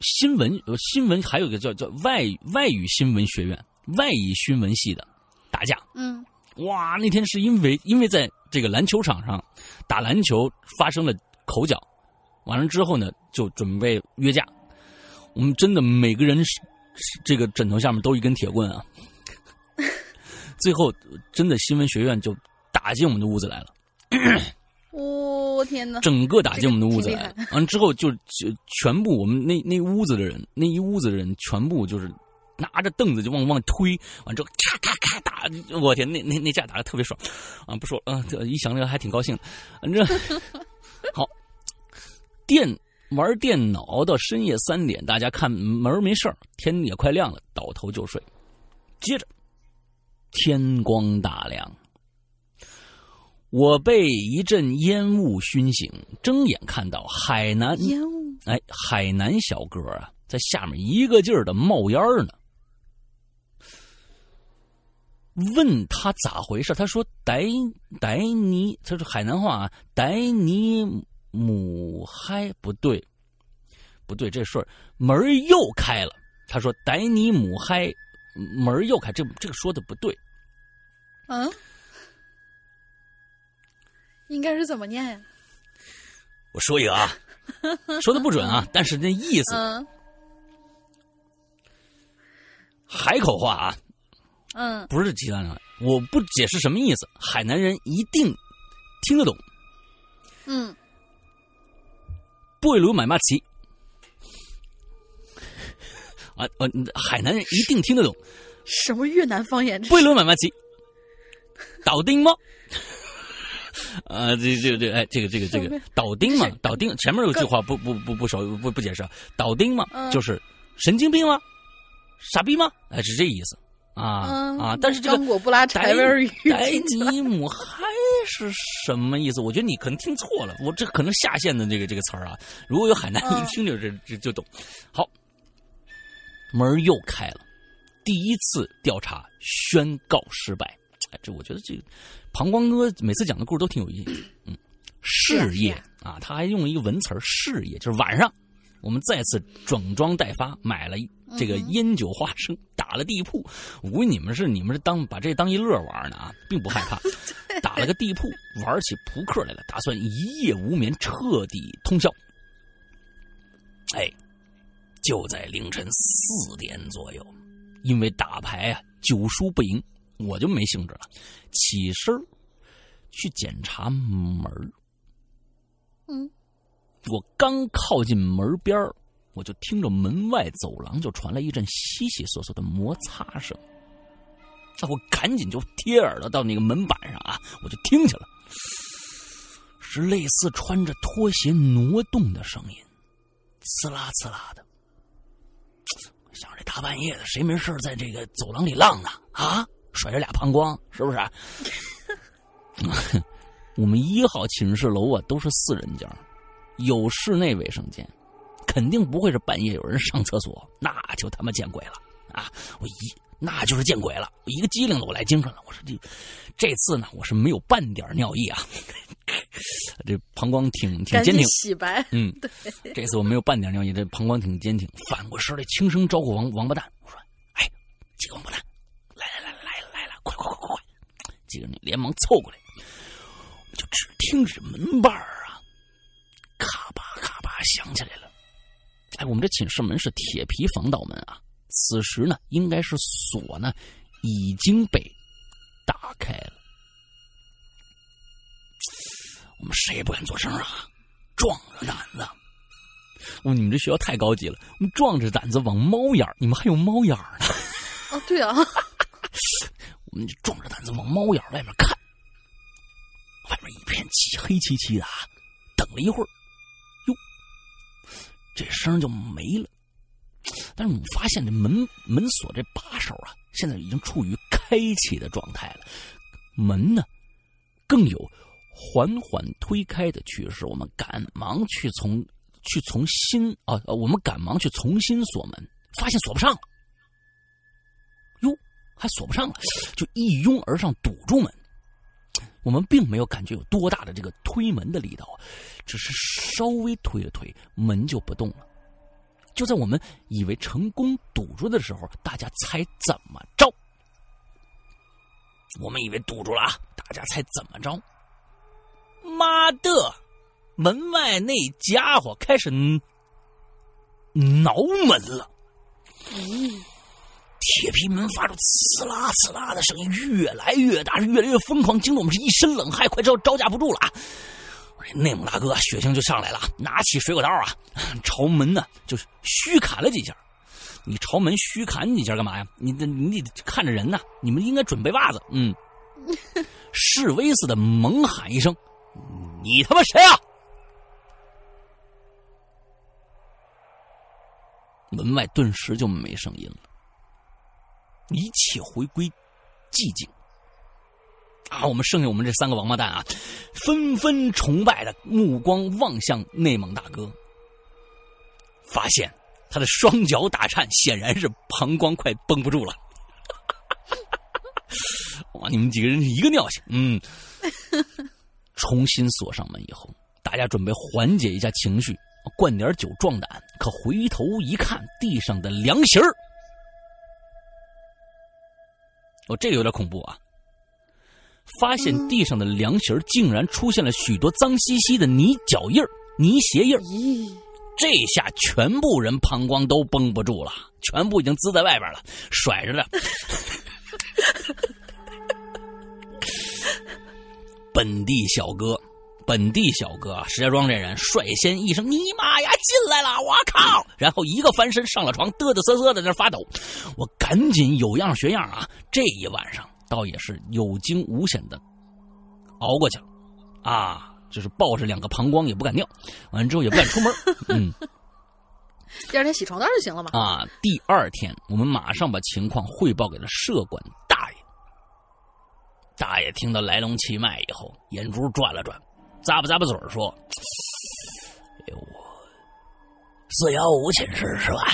新闻呃新闻还有一个叫叫外外语新闻学院外语新闻系的打架。嗯哇，那天是因为因为在这个篮球场上打篮球发生了口角，完了之后呢就准备约架。我们真的每个人是是这个枕头下面都一根铁棍啊。最后真的新闻学院就打进我们的屋子来了。我、[coughs] 天哪！整个打进我们的屋子来了。[laughs] 完之后就就全部我们那那屋子的人，那一屋子的人全部就是拿着凳子就往往推，完之后咔咔咔打，我天，那那那架打的特别爽啊！不说了，啊，这一想着还挺高兴的。反正 [laughs] 好，电玩电脑到深夜三点，大家看门没事儿，天也快亮了，倒头就睡。接着天光大亮。我被一阵烟雾熏醒，睁眼看到海南，烟雾，哎，海南小哥啊，在下面一个劲儿的冒烟儿呢。问他咋回事，他说逮逮你，他说海南话啊，逮你母嗨，不对，不对，这事儿门儿又开了。他说逮你母嗨，门儿又开，这这个说的不对。嗯，应该是怎么念呀？我说一个啊，[laughs] 说的不准啊，但是那意思嗯海口话啊，嗯，不是鸡蛋的，我不解释什么意思，海南人一定听得懂。嗯，贝鲁买马奇啊，呃，海南人一定听得懂。什么越南方言？这贝是鲁买马奇，[laughs] 倒钉吗？[laughs] 啊，这这这，哎，这个这个这个倒钉嘛，倒钉前面有句话不不不不熟不不解释，倒钉嘛，嗯就是神经病吗？傻逼吗？哎，是这意思啊嗯啊！但是这个刚果布拉柴维尔语逮听起来你母嗨是什么意思？我觉得你可能听错了，我这可能下线的这个这个词儿啊，如果有海南一听就这这就懂。好，门儿又开了，第一次调查宣告失败。哎，这我觉得这个膀胱哥每次讲的故事都挺有意思。嗯，事业啊，他还用一个文词儿事业，就是晚上我们再次整装待发，买了这个烟酒花生，打了地铺。我估计你们是你们是当把这当一乐玩呢啊，并不害怕。[laughs] 打了个地铺，玩起扑克来了，打算一夜无眠，彻底通宵。哎，就在凌晨四点左右，因为打牌啊九输不赢，我就没兴致了，起身儿去检查门儿嗯，我刚靠近门边儿我就听着门外走廊就传来一阵悉悉索索的摩擦声。那我赶紧就贴耳朵到那个门板上啊，我就听去了，是类似穿着拖鞋挪动的声音，刺啦刺啦的。想这大半夜的，谁没事在这个走廊里浪呢？啊，甩着俩膀胱，是不是？[laughs] 我们一号寝室楼啊，都是四人间，有室内卫生间，肯定不会是半夜有人上厕所，那就他妈见鬼了啊！我一那就是见鬼了，我一个机灵的我来精神了。我说这这次呢，我是没有半点尿意啊，[laughs] 这膀胱挺挺坚挺，洗白。嗯，[laughs] 这次我没有半点尿意，这膀胱挺坚挺，反过身来轻声招呼王王八蛋，我说：“哎，几个王八蛋，快快快快快！”几个人连忙凑过来，就只听着门板啊，咔吧咔吧响起来了。哎，我们这寝室门是铁皮防盗门啊，此时呢，应该是锁呢已经被打开了。我们谁也不敢做声啊，壮着胆子。哦，你们这学校太高级了，我们壮着胆子往猫眼儿，你们还有猫眼儿呢。哦，对啊，我们就壮着胆子往猫眼外面看，外面一片漆黑漆漆的啊。等了一会儿，哟，这声就没了。但是我们发现这门门锁这把手啊，现在已经处于开启的状态了，门呢更有缓缓推开的趋势。我们赶忙去从去从新啊，我们赶忙去重新锁门，发现锁不上了。还锁不上了，就一拥而上堵住门。我们并没有感觉有多大的这个推门的力道，只是稍微推了推，门就不动了。就在我们以为成功堵住的时候，大家猜怎么着？我们以为堵住了啊！大家猜怎么着？妈的！门外那家伙开始挠门了。铁皮门发出呲啦呲啦的声音，越来越大，越来越疯狂，惊得我们是一身冷汗，快招招架不住了啊！内蒙大哥血性就上来了，拿起水果刀啊，朝门呢就是虚砍了几下。你朝门虚砍几下干嘛呀？你得你得看着人呢，你们应该准备袜子。嗯，示威似的猛喊一声：“你他妈谁啊？”门外顿时就没声音了，一切回归寂静。啊，我们剩下我们这三个王八蛋啊，纷纷崇拜的目光望向内蒙大哥，发现他的双脚打颤，显然是膀胱快绷不住了。哇，你们几个人是一个尿性，嗯。重新锁上门以后，大家准备缓解一下情绪，灌点酒壮胆。可回头一看，地上的凉席儿，哦，这个有点恐怖啊。发现地上的凉席竟然出现了许多脏兮兮的泥脚印泥鞋印这下全部人膀胱都绷不住了，全部已经滋在外边了，甩着了。[laughs] 本地小哥，本地小哥，石家庄这人率先一声：“你妈呀，进来了！我靠！”然后一个翻身上了床，嘚嘚瑟瑟的在那发抖。我赶紧有样学样啊，这一晚上。倒也是有惊无险的熬过去了，啊，就是抱着两个膀胱也不敢尿，完了之后也不敢出门，嗯，第二天洗床单就行了嘛。啊，第二天我们马上把情况汇报给了社管大爷，大爷听到来龙去脉以后，眼珠转了转，咂巴咂巴嘴说：“哎呦，四幺五寝室是吧？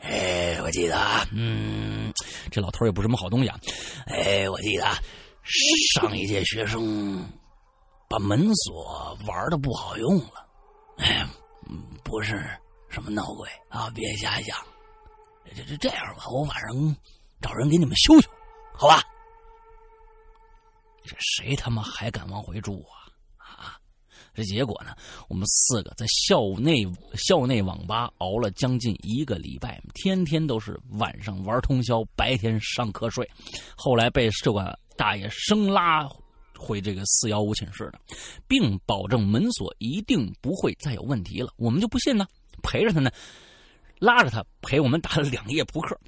哎，我记得啊，嗯。”这老头也不是什么好东西啊！哎，我记得上一届学生把门锁玩的不好用了。哎，不是什么闹鬼啊，别瞎想。这这这样吧，我晚上找人给你们修修，好吧？这谁他妈还敢往回住啊？这结果呢？我们四个在校内校内网吧熬了将近一个礼拜，天天都是晚上玩通宵，白天上课睡。后来被宿管大爷生拉回这个四幺五寝室的，并保证门锁一定不会再有问题了。我们就不信呢，陪着他呢，拉着他陪我们打了两夜扑克，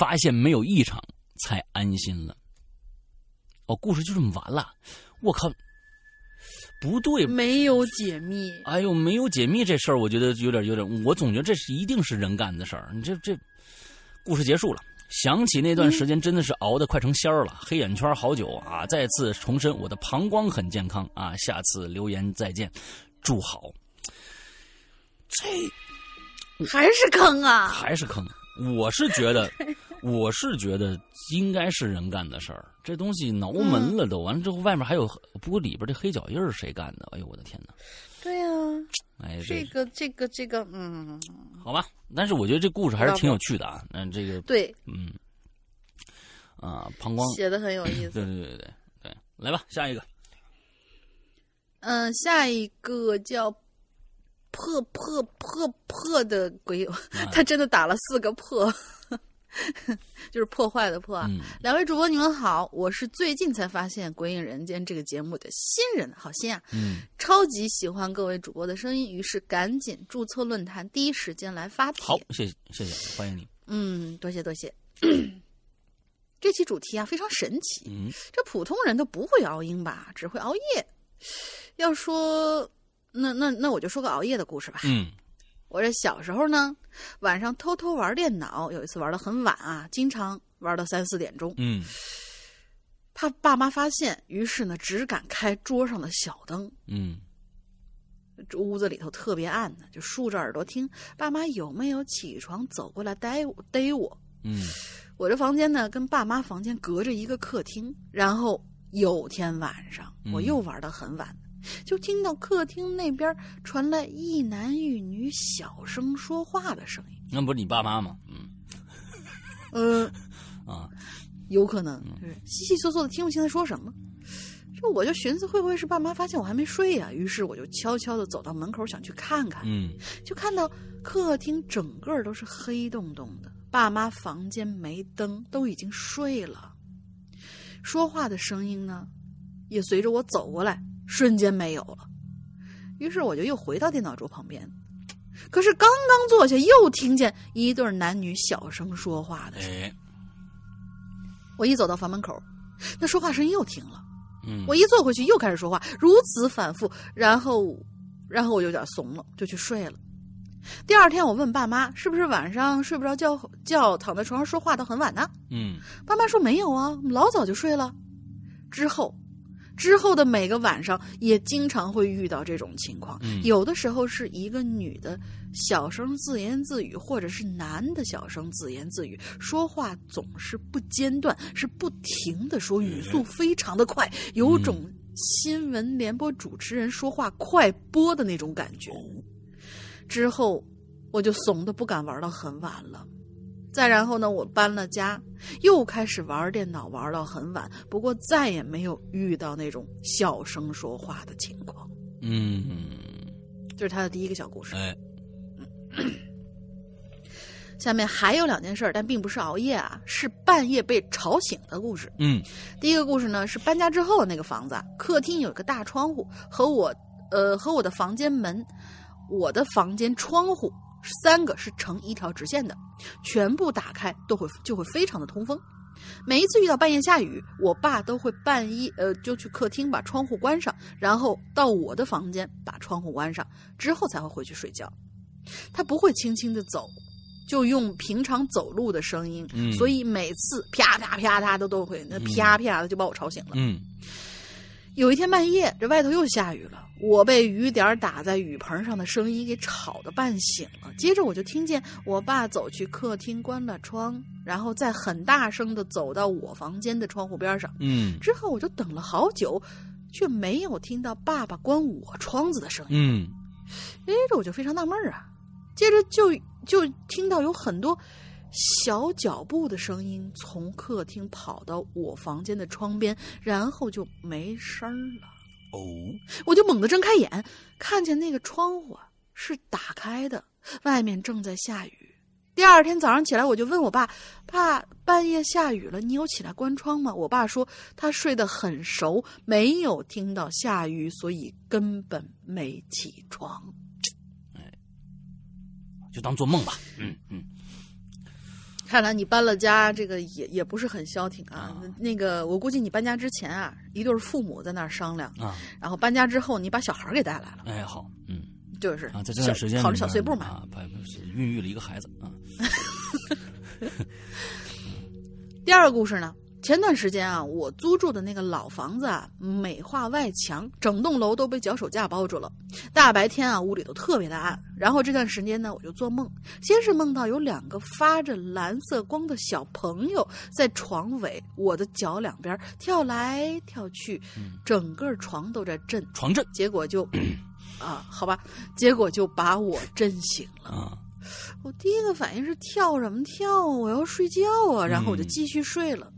发现没有异常，才安心了。哦，故事就这么完了，我靠，不对，没有解密。哎呦，没有解密这事儿，我觉得有点有点，我总觉得这是一定是人干的事儿。你这这，故事结束了，想起那段时间真的是熬得快成仙儿了，黑眼圈好久啊！再次重申，我的膀胱很健康啊！下次留言再见，祝好。这还是坑啊！还是坑，我是觉得。[laughs] 我是觉得应该是人干的事儿，这东西挠门了都，完了之后外面还有，不过里边这黑脚印是谁干的？哎呦我的天哪！对呀，哎，这个这个这个，嗯，好吧，但是我觉得这故事还是挺有趣的啊。嗯，这个对，嗯，啊，膀胱写的很有意思。对对对对对，来吧，下一个。嗯，下一个叫破破破破的鬼友，[laughs] 他真的打了四个破。[laughs] 就是破坏的破啊！两位主播，你们好，我是最近才发现《鬼影人间》这个节目的新人，好新啊！嗯，超级喜欢各位主播的声音，于是赶紧注册论坛，第一时间来发帖。好，谢谢谢谢，欢迎你。嗯，多谢多谢。[clears throat] 这期主题啊，非常神奇。嗯，这普通人都不会熬鹰吧？只会熬夜。要说，那那那我就说个熬夜的故事吧。嗯。我这小时候呢，晚上偷偷玩电脑，有一次玩的很晚啊，经常玩到三四点钟，嗯怕爸妈发现，于是呢，只敢开桌上的小灯，嗯这屋子里头特别暗呢，就竖着耳朵听爸妈有没有起床走过来逮我逮我。嗯我这房间呢，跟爸妈房间隔着一个客厅。然后有天晚上，嗯我又玩到很晚，就听到客厅那边传来一男一女小声说话的声音。那不是你爸妈吗？嗯呃，[laughs] 啊有可能就是稀稀嗦嗦的听不清他说什么。这我就寻思会不会是爸妈发现我还没睡呀、于是我就悄悄的走到门口想去看看。嗯就看到客厅整个都是黑洞洞的，爸妈房间没灯，都已经睡了。说话的声音呢，也随着我走过来，瞬间没有了。于是我就又回到电脑桌旁边，可是刚刚坐下，又听见一对男女小声说话的声音。哎我一走到房门口，那说话声音又停了。嗯我一坐回去又开始说话，如此反复，然后，然后我有点怂了，就去睡了。第二天我问爸妈，是不是晚上睡不着觉觉，躺在床上说话到很晚呢？嗯爸妈说没有啊，老早就睡了。之后，之后的每个晚上也经常会遇到这种情况，嗯有的时候是一个女的小声自言自语，或者是男的小声自言自语，说话总是不间断，是不停的说，语速非常的快，有种新闻联播主持人说话快播的那种感觉。之后，我就怂的不敢玩到很晚了。再然后呢，我搬了家，又开始玩电脑，玩到很晚。不过再也没有遇到那种小声说话的情况。嗯这是他的第一个小故事。哎下面还有两件事，但并不是熬夜啊，是半夜被吵醒的故事。嗯第一个故事呢是搬家之后的那个房子啊，客厅有一个大窗户，和我呃和我的房间门，我的房间窗户三个是成一条直线的，全部打开都会就会非常的通风。每一次遇到半夜下雨，我爸都会半夜呃就去客厅把窗户关上，然后到我的房间把窗户关上，之后才会回去睡觉。他不会轻轻的走，就用平常走路的声音，嗯所以每次啪啪啪啪都都会那啪啪的就把我吵醒了。嗯有一天半夜，这外头又下雨了，我被雨点打在雨棚上的声音给吵得半醒了。接着我就听见我爸走去客厅关了窗，然后再很大声的走到我房间的窗户边上。嗯之后我就等了好久，却没有听到爸爸关我窗子的声音。嗯哎，这我就非常纳闷儿啊。接着就就听到有很多小脚步的声音从客厅跑到我房间的窗边，然后就没声儿了。哦我就猛地睁开眼，看见那个窗户啊是打开的，外面正在下雨。第二天早上起来，我就问我爸：“爸，半夜下雨了，你有起来关窗吗？”我爸说他睡得很熟，没有听到下雨，所以根本没起床。就当做梦吧。嗯嗯看来你搬了家，这个也也不是很消停啊。那个，我估计你搬家之前啊，一对父母在那儿商量，啊，然后搬家之后，你把小孩儿给带来了，哎好，嗯就是啊，在这段时间跑着小碎步嘛。啊，孕育了一个孩子啊。[laughs] 第二个故事呢，前段时间啊，我租住的那个老房子啊，美化外墙，整栋楼都被脚手架包住了。大白天啊，屋里都特别的暗。然后这段时间呢，我就做梦，先是梦到有两个发着蓝色光的小朋友在床尾我的脚两边跳来跳去，整个床都在震。床震结果就啊，好吧，结果就把我震醒了。啊，我第一个反应是跳什么跳啊？我要睡觉啊！然后我就继续睡了。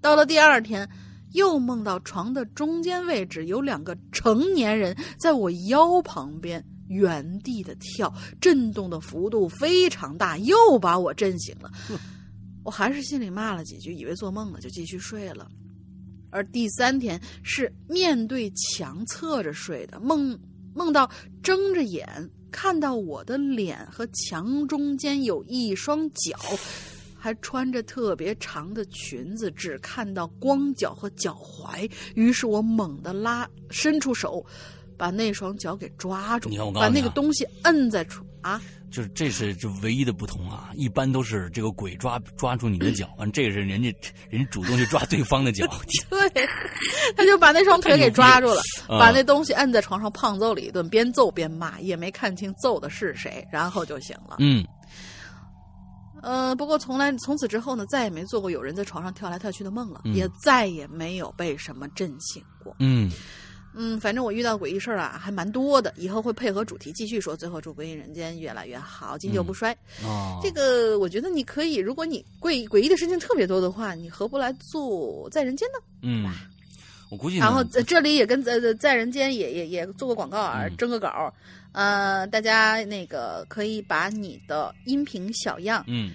到了第二天，又梦到床的中间位置有两个成年人在我腰旁边原地的跳，震动的幅度非常大，又把我震醒了。我还是心里骂了几句，以为做梦了，就继续睡了。而第三天是面对墙侧着睡的，梦梦到睁着眼看到我的脸和墙中间有一双脚，还穿着特别长的裙子，只看到光脚和脚踝。于是我猛地拉伸出手，把那双脚给抓住你看我，把那个东西摁在床啊，就是这是这唯一的不同啊！一般都是这个鬼抓抓住你的脚，完这个是人家人家主动去抓对方的脚。[laughs] 对，他就把那双腿给抓住了，啊把那东西摁在床上胖揍了一顿，边揍边骂，也没看清揍的是谁，然后就醒了。嗯呃，不过从来从此之后呢，再也没做过有人在床上跳来跳去的梦了，嗯也再也没有被什么震醒过。嗯嗯，反正我遇到诡异事儿啊，还蛮多的。以后会配合主题继续说。最后祝《鬼影人间》越来越好，经久不衰。啊，这个我觉得你可以，如果你诡诡异的事情特别多的话，你何不来做在人间呢？嗯，我估计然后在这里也跟在在人间也也也做个广告啊，嗯。征个稿儿。呃，大家那个可以把你的音频小样嗯。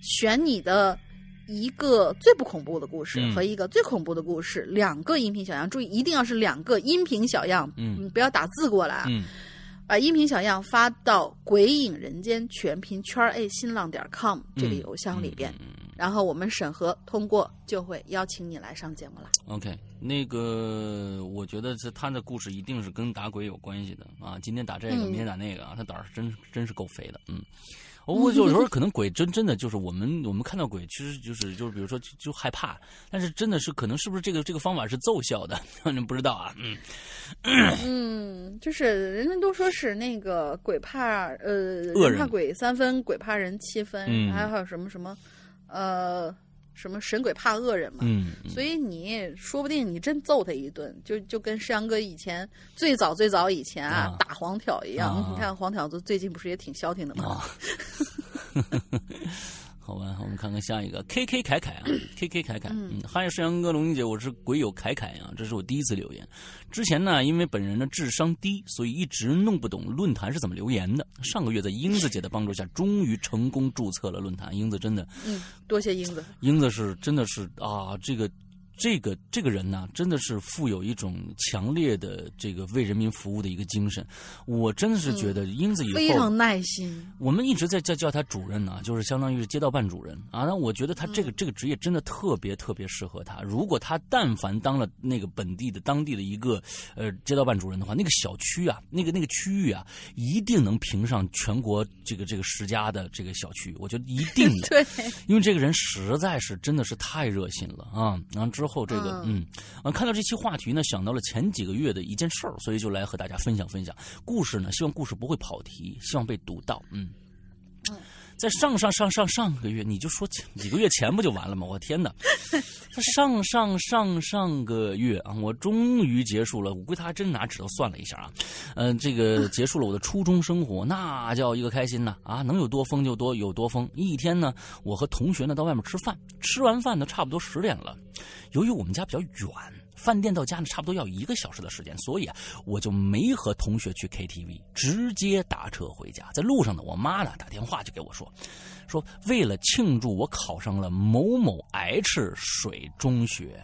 选你的一个最不恐怖的故事嗯。和一个最恐怖的故事，两个音频小样，注意一定要是两个音频小样，嗯。不要打字过来把音频小样发到“鬼影人间”全拼圈 A 新浪点 com 这个邮箱里边，嗯然后我们审核通过，就会邀请你来上节目了。OK，那个我觉得这他的故事一定是跟打鬼有关系的啊。今天打这个，嗯明天打那个啊，他胆儿是真真是够肥的。嗯，我有时候可能鬼真真的就是我们我们看到鬼，其实就是就是比如说就就害怕，但是真的是可能是不是这个这个方法是奏效的，[laughs] 不知道啊。嗯嗯，就是人家都说是那个鬼怕呃恶人人怕鬼三分，鬼怕人七分，嗯还有还有什么什么呃什么神鬼怕恶人嘛。嗯，所以你说不定你真揍他一顿，就就跟山哥以前最早最早以前啊啊打黄挑一样。啊你看黄挑子最近不是也挺消停的吗？啊。[laughs] 好吧，我们看看下一个 K K 凯凯啊，[coughs] K K 凯凯，嗯，嗨，山羊哥、龙英姐，我是鬼友凯凯啊，这是我第一次留言。之前呢，因为本人的智商低，所以一直弄不懂论坛是怎么留言的。上个月在英子姐的帮助下，终于成功注册了论坛。英子真的，嗯，多谢英子。英子是真的是啊，这个这个这个人呢，真的是富有一种强烈的这个为人民服务的一个精神。我真的是觉得英子以后、非常耐心。我们一直在叫叫他主任呢、就是相当于是街道办主任啊。那我觉得他这个、这个职业真的特别特别适合他。如果他但凡当了那个本地的当地的一个呃街道办主任的话，那个小区啊，那个那个区域啊，一定能评上全国这个这个十佳的这个小区。我觉得一定的。[laughs] 对，因为这个人实在是真的是太热心了啊！然后之后这个嗯啊，看到这期话题呢，想到了前几个月的一件事儿，所以就来和大家分享分享故事呢。希望故事不会跑题，希望被读到。嗯，在上上上上上个月，你就说几几个月前不就完了吗？我天哪！[laughs] 在上上上上个月啊，我终于结束了。我估计他还真拿指头算了一下啊，嗯、这个 [laughs] 结束了我的初中生活，那叫一个开心呐！啊，能有多疯就多有多疯。一天呢，我和同学呢到外面吃饭，吃完饭呢差不多十点了。由于我们家比较远，饭店到家呢差不多要一个小时的时间，所以啊，我就没和同学去 KTV，直接打车回家。在路上呢，我妈呢打电话就给我说，说为了庆祝我考上了某某 H 水中学，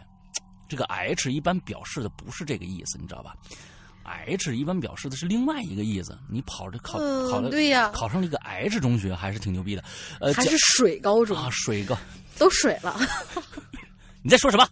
这个 H 一般表示的不是这个意思，你知道吧？H 一般表示的是另外一个意思。你跑着考、嗯考了，对呀考上了一个 H 中学，还是挺牛逼的。呃，还是水高中，啊，水高，都水了。[laughs] 你在说什么？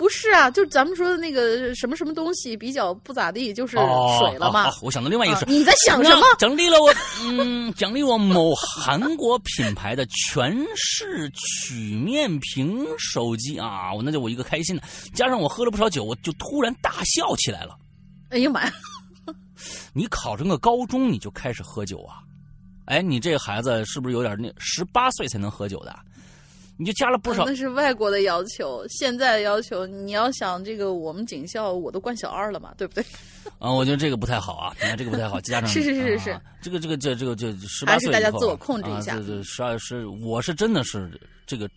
不是啊，就咱们说的那个什么什么东西比较不咋地，就是哦水了嘛。哦哦我想到另外一个是，啊你在想什么？奖励了我，嗯，奖励我某韩国品牌的全视曲面屏手机啊！我那就我一个开心的，加上我喝了不少酒，我就突然大笑起来了。哎呀妈呀！[laughs] 你考上个高中你就开始喝酒啊？哎，你这个孩子是不是有点那十八岁才能喝酒的？你就加了不少那是外国的要求，现在的要求，你要想这个我们警校我都冠小二了嘛，对不对？[laughs] 啊？我觉得这个不太好啊，你看，这个不太好，加上是是是是啊这个这个这这个这十八还是岁大家自我控制一下啊、这这十二是我是真的是这个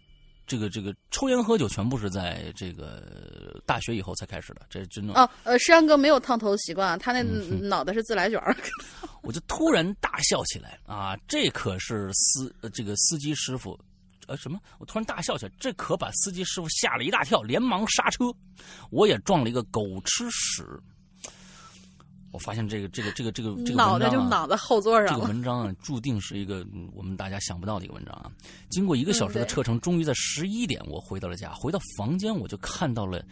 这个这个抽烟喝酒全部是在这个大学以后才开始的，这真的、哦，呃，石阳哥没有烫头习惯，他那嗯脑袋是自来卷儿。[laughs] 我就突然大笑起来啊！这可是司呃这个司机师傅。呃，什么？我突然大笑起来，这可把司机师傅吓了一大跳，连忙刹车，我也撞了一个狗吃屎。我发现这个这个这个这个这个脑袋就脑袋后座上这个。文章啊，注定是一个嗯我们大家想不到的一个文章啊。经过一个小时的车程，终于在十一点我回到了家。回到房间，我就看到了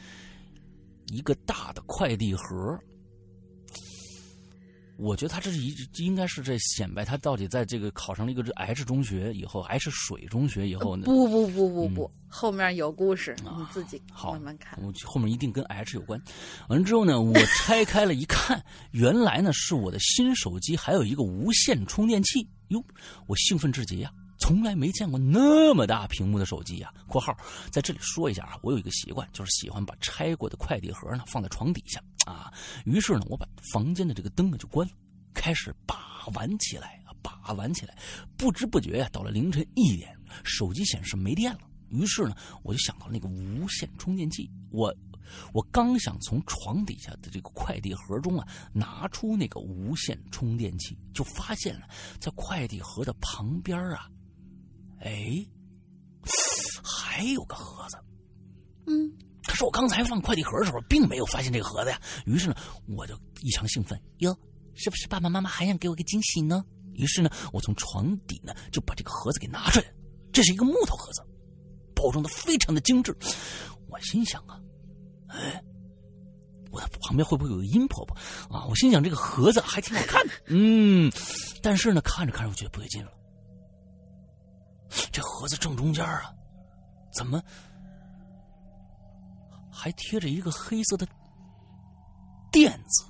一个大的快递盒，我觉得他这是一应该是在显摆他到底在这个考上了一个 H 中学以后，H 水中学以后呢？不不不不不，后面有故事，你自己慢慢看。我后面一定跟 H 有关。完了之后呢，我拆开了一看，原来呢是我的新手机，还有一个无线充电器。哟，我兴奋至极呀！从来没见过那么大屏幕的手机呀！（括号在这里说一下啊，我有一个习惯，就是喜欢把拆过的快递盒呢放在床底下啊。于是呢，我把房间的这个灯呢就关了，开始把玩起来啊，把玩起来。不知不觉呀，到了凌晨一点，手机显示没电了。于是呢，我就想到了那个无线充电器。我我刚想从床底下的这个快递盒中啊拿出那个无线充电器，就发现了在快递盒的旁边啊。哎，还有个盒子。嗯，可是我刚才放快递盒的时候，并没有发现这个盒子呀。于是呢，我就异常兴奋哟，是不是爸爸妈妈还想给我个惊喜呢？于是呢，我从床底呢就把这个盒子给拿出来。这是一个木头盒子，包装的非常的精致。我心想啊，哎，我的旁边会不会有个阴婆婆啊？我心想这个盒子还挺好看的，嗯。但是呢，看着看着我觉得不对劲了。这盒子正中间啊，怎么还贴着一个黑色的垫子？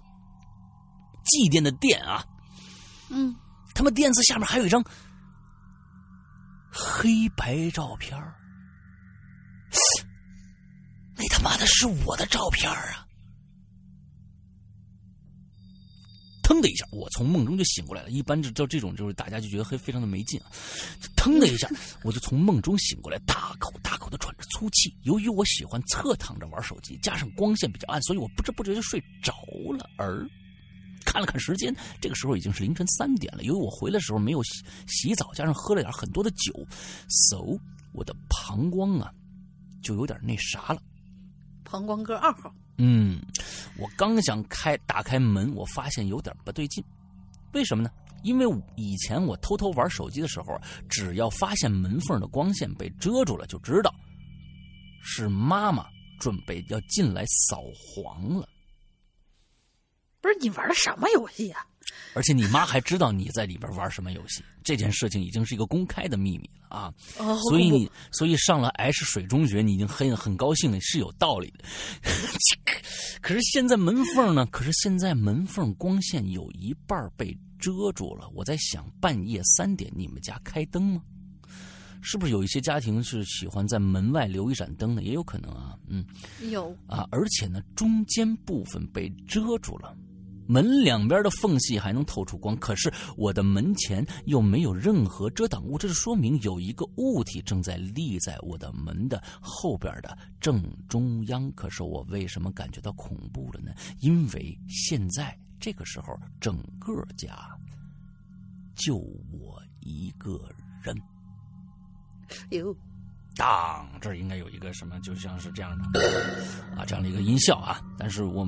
祭奠的奠啊，嗯，他们垫子下面还有一张黑白照片 [sniffs] 那他妈的是我的照片啊！腾的一下，我从梦中就醒过来了。一般就就这种，就是大家就觉得很非常的没劲啊。腾的一下，我就从梦中醒过来，大口大口的喘着粗气。由于我喜欢侧躺着玩手机，加上光线比较暗，所以我不知不觉就睡着了。而看了看时间，这个时候已经是凌晨三点了。由于我回来的时候没有洗洗澡，加上喝了点很多的酒，so 我的膀胱啊就有点那啥了。膀胱哥二号。嗯，我刚想开打开门，我发现有点不对劲。为什么呢？因为以前我偷偷玩手机的时候，只要发现门缝的光线被遮住了，就知道是妈妈准备要进来扫黄了。不是你玩的什么游戏啊？而且你妈还知道你在里边玩什么游戏，这件事情已经是一个公开的秘密了啊！哦，所以你，[laughs] 所以上了 H 水中学，你已经很很高兴了，是有道理的。[laughs] 可是现在门缝呢？可是现在门缝光线有一半被遮住了。我在想，半夜三点你们家开灯吗？是不是有一些家庭是喜欢在门外留一盏灯的？也有可能啊，嗯，有啊，而且呢，中间部分被遮住了。门两边的缝隙还能透出光，可是我的门前又没有任何遮挡物，这是说明有一个物体正在立在我的门的后边的正中央。可是我为什么感觉到恐怖了呢？因为现在这个时候，整个家就我一个人。有，当这应该有一个什么，就像是这样的啊，这样的一个音效啊。但是我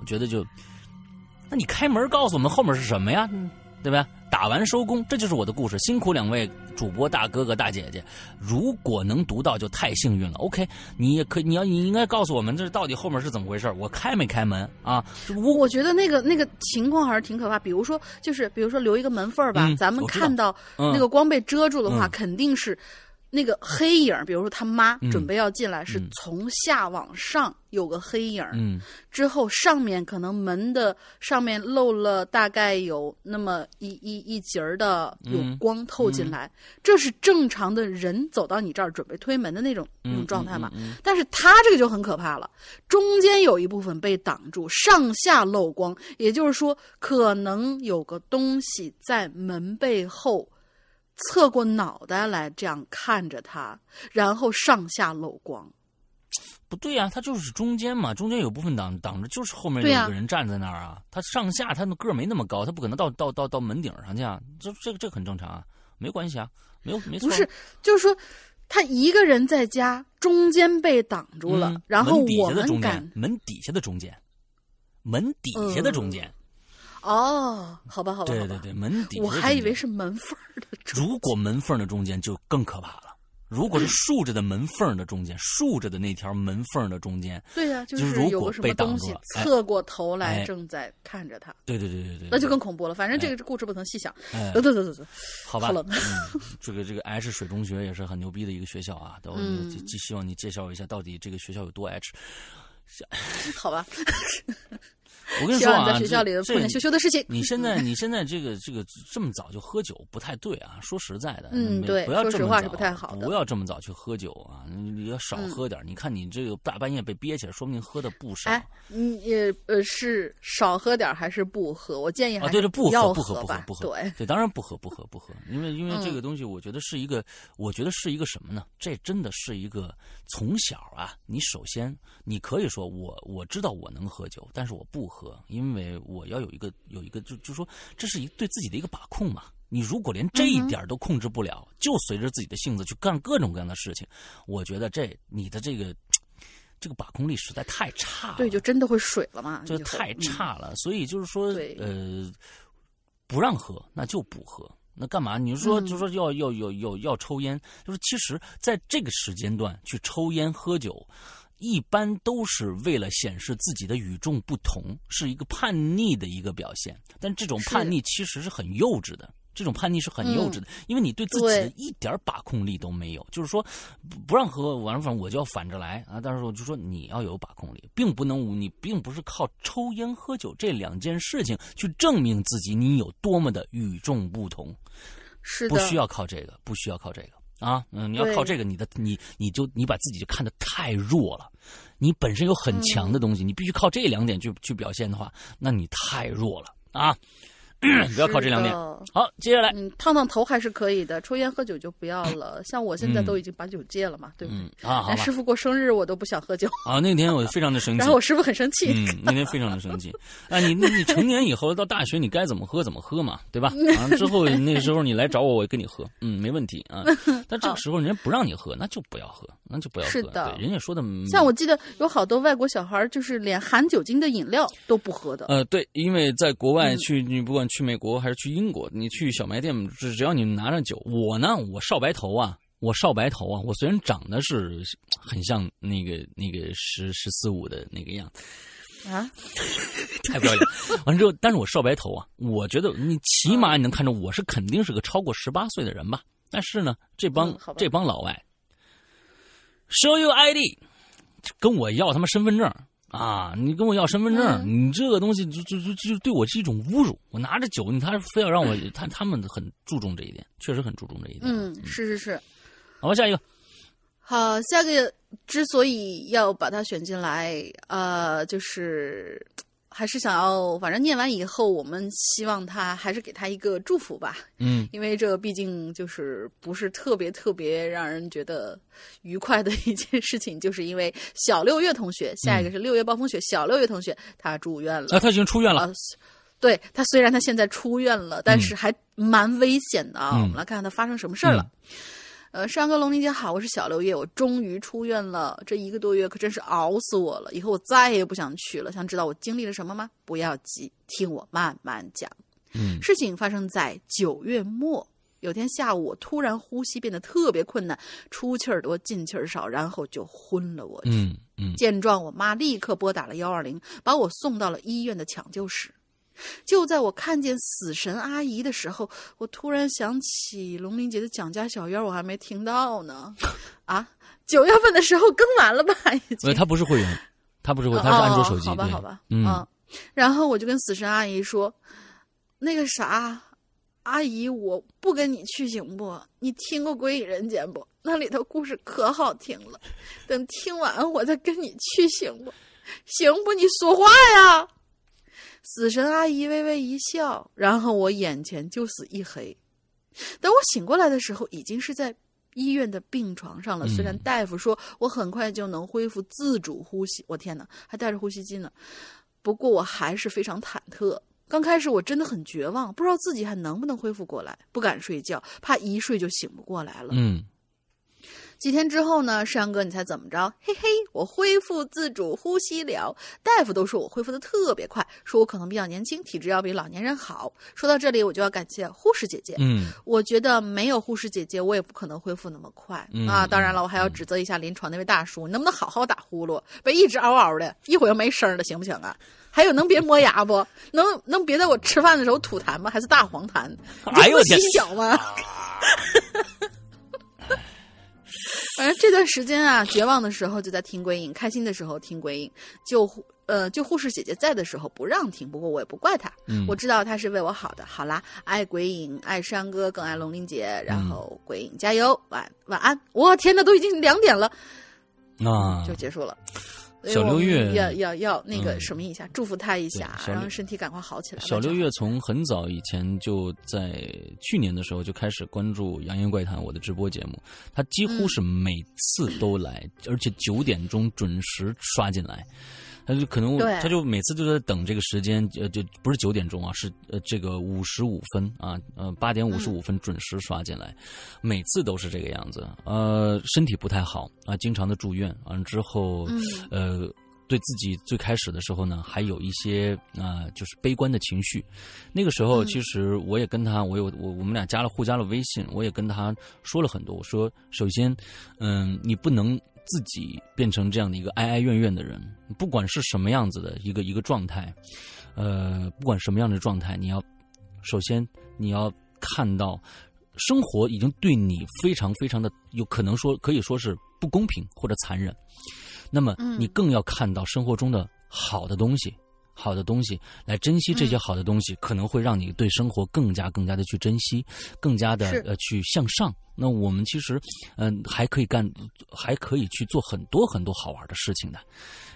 我觉得就。那你开门告诉我们后面是什么呀？对吧？打完收工，这就是我的故事。辛苦两位主播大哥哥大姐姐，如果能读到就太幸运了。OK，你也可你要你应该告诉我们这到底后面是怎么回事？我开没开门啊？我我觉得那个那个情况还是挺可怕。比如说，就是比如说留一个门缝吧，咱们看到那个光被遮住的话，肯定是。那个黑影，比如说他妈准备要进来，是从下往上有个黑影，嗯，之后上面可能门的上面漏了大概有那么一一一截儿的有光透进来，这是正常的人走到你这儿准备推门的那种那种状态嘛？但是他这个就很可怕了，中间有一部分被挡住，上下漏光，也就是说可能有个东西在门背后。侧过脑袋来，这样看着他，然后上下漏光。不对呀，他就是中间嘛，中间有部分挡挡着，就是后面有个人站在那儿啊。他上下他的个儿没那么高，他不可能到到到到门顶上去啊。这这个这很正常啊，没关系啊，没有没错。不是，就是说他一个人在家，中间被挡住了，然后我们敢门底下的中间，门底下的中间。哦，好吧，好吧，对对对，门底，我还以为是门缝的。如果门缝的中间就更可怕了，如果是竖着的门缝的中间，竖着的那条门缝的中间，对呀、就就是如果被东西住了哎。侧过头来哎正在看着他，对对对对对，那就更恐怖了。反正这个故事不能细想。哎。得得得得得，好吧，好冷。嗯，这个这个 H 水中学也是很牛逼的一个学校啊，都嗯。既既希望你介绍一下到底这个学校有多 H。好吧，[laughs] [laughs] 我跟你说啊，在学校里这做点羞羞的事情。你现在 [laughs] 你现在这个这个这么早就喝酒不太对啊，说实在的，嗯对不要这么早说实话是不太好的不要这么早去喝酒啊，你你要少嗯喝点。你看你这个大半夜被憋起来，说明喝的不少。哎，你也呃是少喝点还是不喝？我建议还啊，对不喝不喝，不喝。，不喝。对，对，当然不喝，不喝，不喝。因为因为这嗯个东西，我觉得是一个，我觉得是一个什么呢？这真的是一个从小啊，你首先你可以说我我知道我能喝酒，但是我不喝，因为我要有一个有一个就就说这是一对自己的一个把控嘛。你如果连这一点都控制不了，就随着自己的性子去干各种各样的事情，我觉得这你的这个这个把控力实在太差了。对，就真的会水了嘛？就太嗯差了，所以就是说，呃，不让喝那就不喝，那干嘛？你说嗯就说要要要要要抽烟，就是其实在这个时间段去抽烟喝酒，一般都是为了显示自己的与众不同，是一个叛逆的一个表现。但这种叛逆其实是很幼稚的。这种叛逆是很幼稚的，因为你对自己的一点把控力都没有。就是说，不不让喝，完了反正我就要反着来啊！但是我就说你要有把控力，并不能你并不是靠抽烟喝酒这两件事情去证明自己你有多么的与众不同，是的，不需要靠这个，不需要靠这个啊！嗯，你要靠这个，你的你你就你把自己就看得太弱了。你本身有很强的东西，你必须靠这两点去去表现的话，那你太弱了啊！[clears throat] 不要靠这两点。好，接下来，嗯，烫烫头还是可以的，抽烟喝酒就不要了。[laughs] 像我现在嗯都已经把酒戒了嘛，对不对？嗯啊，好师，傅过生日我都不想喝酒，啊，那天我非常的生气 [laughs] 然后，我师傅很生气。嗯，那天非常的生气。[laughs] 啊，你你你成年以后到大学，你该怎么喝怎么喝嘛，对吧？啊，之后那时候你来找我，我跟你喝，嗯，没问题啊。但这个时候人家不让你喝，那就不要喝，那就不要喝。是的对，人家说的，像我记得有好多外国小孩，就是连含酒精的饮料都不喝的。呃，对，因为在国外嗯去，你不管去美国还是去英国，你去小卖店，只只要你拿着酒，我呢，我少白头啊，我少白头啊，我虽然长得是很像那个那个十十四五的那个样子，啊，[laughs] 太不要脸。完了之后，但是我少白头啊，我觉得你起码你能看出我是肯定是个超过十八岁的人吧。但是呢，这帮、嗯这帮老外，show you ID，跟我要他妈身份证啊！你跟我要身份证，嗯你这个东西就就就就对我是一种侮辱。我拿着酒，你他非要让我，[laughs] 他他们很注重这一点，确实很注重这一点。嗯，是是是。好吧，下一个，好，下个之所以要把它选进来，呃，就是还是想要，反正念完以后，我们希望他还是给他一个祝福吧，嗯因为这毕竟就是不是特别特别让人觉得愉快的一件事情，就是因为小六月同学，下一个是六月暴风雪，小六月同学他住院了。啊，他已经出院了。啊，对他虽然他现在出院了，但是还蛮危险的啊。嗯我们来看看他发生什么事儿了。呃，山哥龙林姐好，我是小刘烨，我终于出院了。这一个多月可真是熬死我了，以后我再也不想去了。想知道我经历了什么吗？不要急，听我慢慢讲。嗯事情发生在九月末。有天下午，我突然呼吸变得特别困难，出气儿多，进气儿少，然后就昏了过去。嗯嗯见状，我妈立刻拨打了幺二零，把我送到了医院的抢救室。就在我看见死神阿姨的时候，我突然想起龙鳞节的蒋家小院，我还没听到呢。啊，九月份的时候更完了吧？已呃，经。他不是会员，他不是会，他是安卓手机。哦、好吧，好吧，嗯然后我就跟死神阿姨说：“那个啥，阿姨，我不跟你去行不？你听过《鬼影人间》不？那里头故事可好听了，等听完我再跟你去行不？行不？你说话呀！”死神阿姨微微一笑，然后我眼前就是一黑。等我醒过来的时候，已经是在医院的病床上了。虽然嗯大夫说我很快就能恢复自主呼吸，我天哪，还带着呼吸机呢。不过我还是非常忐忑。刚开始我真的很绝望，不知道自己还能不能恢复过来，不敢睡觉，怕一睡就醒不过来了。嗯几天之后呢，山哥，你猜怎么着？嘿嘿，我恢复自主呼吸了。大夫都说我恢复的特别快，说我可能比较年轻，体质要比老年人好。说到这里，我就要感谢护士姐姐。嗯，我觉得没有护士姐姐，我也不可能恢复那么快、嗯啊。当然了，我还要指责一下临床那位大叔，你能不能好好打呼噜？别一直嗷嗷的，一会儿又没声了，行不行啊？还有，能别磨牙不？能能别在我吃饭的时候吐痰吗？还是大黄痰？哎呦我天心小吗？反正这段时间啊，绝望的时候就在听鬼影，开心的时候听鬼影。就护呃，就护士姐姐在的时候不让听，不过我也不怪她，嗯我知道她是为我好的。好啦，爱鬼影，爱山哥，更爱龙鳞姐，然后鬼影加油，晚晚安。我天呐，都已经两点了，啊，就结束了。[laughs] 小六月要要要那个嗯什么一下，祝福他一下然后身体赶快好起来。小六月从很早以前就在去年的时候就开始关注《扬言怪谈》我的直播节目，他几乎是每次都来，而且九点钟准时刷进来。他就可能他就每次都在等这个时间，呃，就不是九点钟啊，是呃这个五十五分啊，呃八点五十五分准时刷进来，每次都是这个样子。呃，身体不太好啊，经常的住院，完了之后，嗯呃，对自己最开始的时候呢，还有一些啊、就是悲观的情绪。那个时候，嗯其实我也跟他，我有我我们俩加了互加了微信，我也跟他说了很多。我说，首先，嗯，你不能自己变成这样的一个哀哀怨怨的人，不管是什么样子的一个一个状态，呃，不管什么样的状态，你要首先你要看到。生活已经对你非常非常的有可能说可以说是不公平或者残忍，那么嗯你更要看到生活中的好的东西，好的东西来珍惜这些好的东西，可能会让你对生活更加更加的去珍惜，更加的呃去向上。那我们其实嗯、还可以干，还可以去做很多很多好玩的事情的。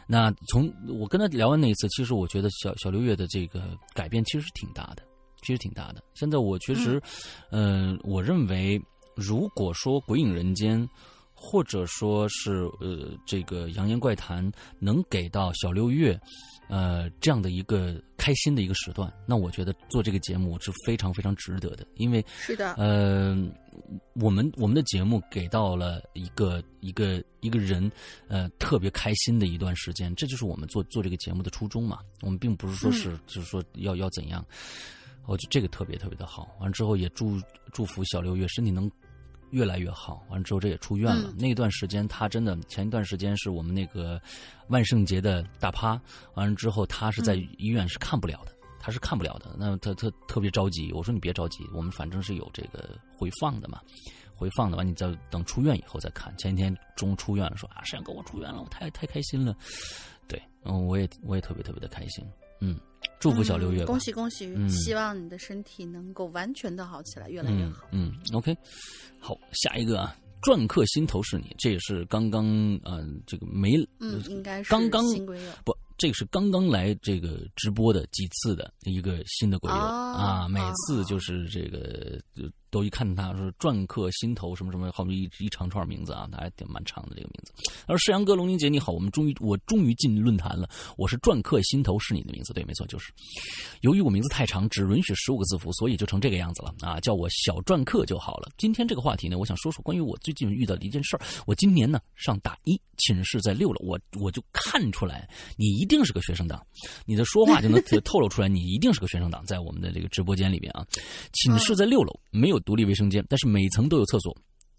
那从我跟他聊完那一次，其实我觉得小小六月的这个改变其实是挺大的，其实挺大的。现在我确实，嗯、我认为如果说《鬼影人间》。或者说是呃，这个《扬言怪谈》能给到小六月，呃，这样的一个开心的一个时段，那我觉得做这个节目是非常非常值得的，因为是的，呃，我们我们的节目给到了一个一个一个人，呃，特别开心的一段时间，这就是我们做做这个节目的初衷嘛。我们并不是说是、就是说要要怎样，我觉得这个特别特别的好。完之后也祝祝福小六月身体能越来越好。完了之后这也出院了，嗯那段时间他真的前一段时间是我们那个万圣节的大趴，完了之后他是在嗯医院是看不了的。他是看不了的，那他他特别着急。我说你别着急，我们反正是有这个回放的嘛，回放的完你再等出院以后再看。前一天中午出院了，说啊，沈阳哥我出院了，我太太开心了。对，嗯，我也我也特别特别的开心，嗯，祝福小六月恭喜恭喜！嗯希望你的身体能够完全的好起来，越来越嗯好。嗯，OK，好，下一个啊，篆刻心头是你，这也是刚刚呃这个没嗯，应该是刚刚新鬼友。不，这个是刚刚来这个直播的几次的一个新的鬼友、哦啊，每哦次就是这个就都一看他说篆刻心头什么什么，好像一一长串名字啊，他还挺蛮长的这个名字。他说：“世阳哥，龙宁姐你好，我们终于我终于进论坛了，我是篆刻心头是你的名字，对，没错，就是。由于我名字太长，只允许十五个字符，所以就成这个样子了啊，叫我小篆刻就好了。今天这个话题呢，我想说说关于我最近遇到的一件事儿。我今年呢上大一，寝室在六楼，我我就看出来你一定是个学生党，你的说话就能透露出来，你一定是个学生党，在我们的这个直播间里边啊。寝室在六楼，没有独立卫生间，但是每层都有厕所。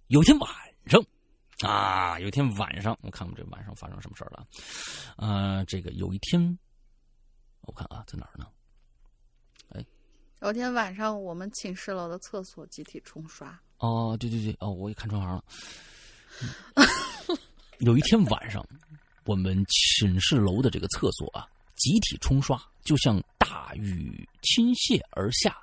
有一天晚上。啊，有一天晚上，我看看这晚上发生什么事儿了。呃，这个有一天，我看啊，在哪儿呢？有天晚上，我们寝室楼的厕所集体冲刷，哦，对对对，哦，我也看穿行了。嗯 [laughs] 有一天晚上，我们寝室楼的这个厕所啊，集体冲刷，就像大雨倾泻而下，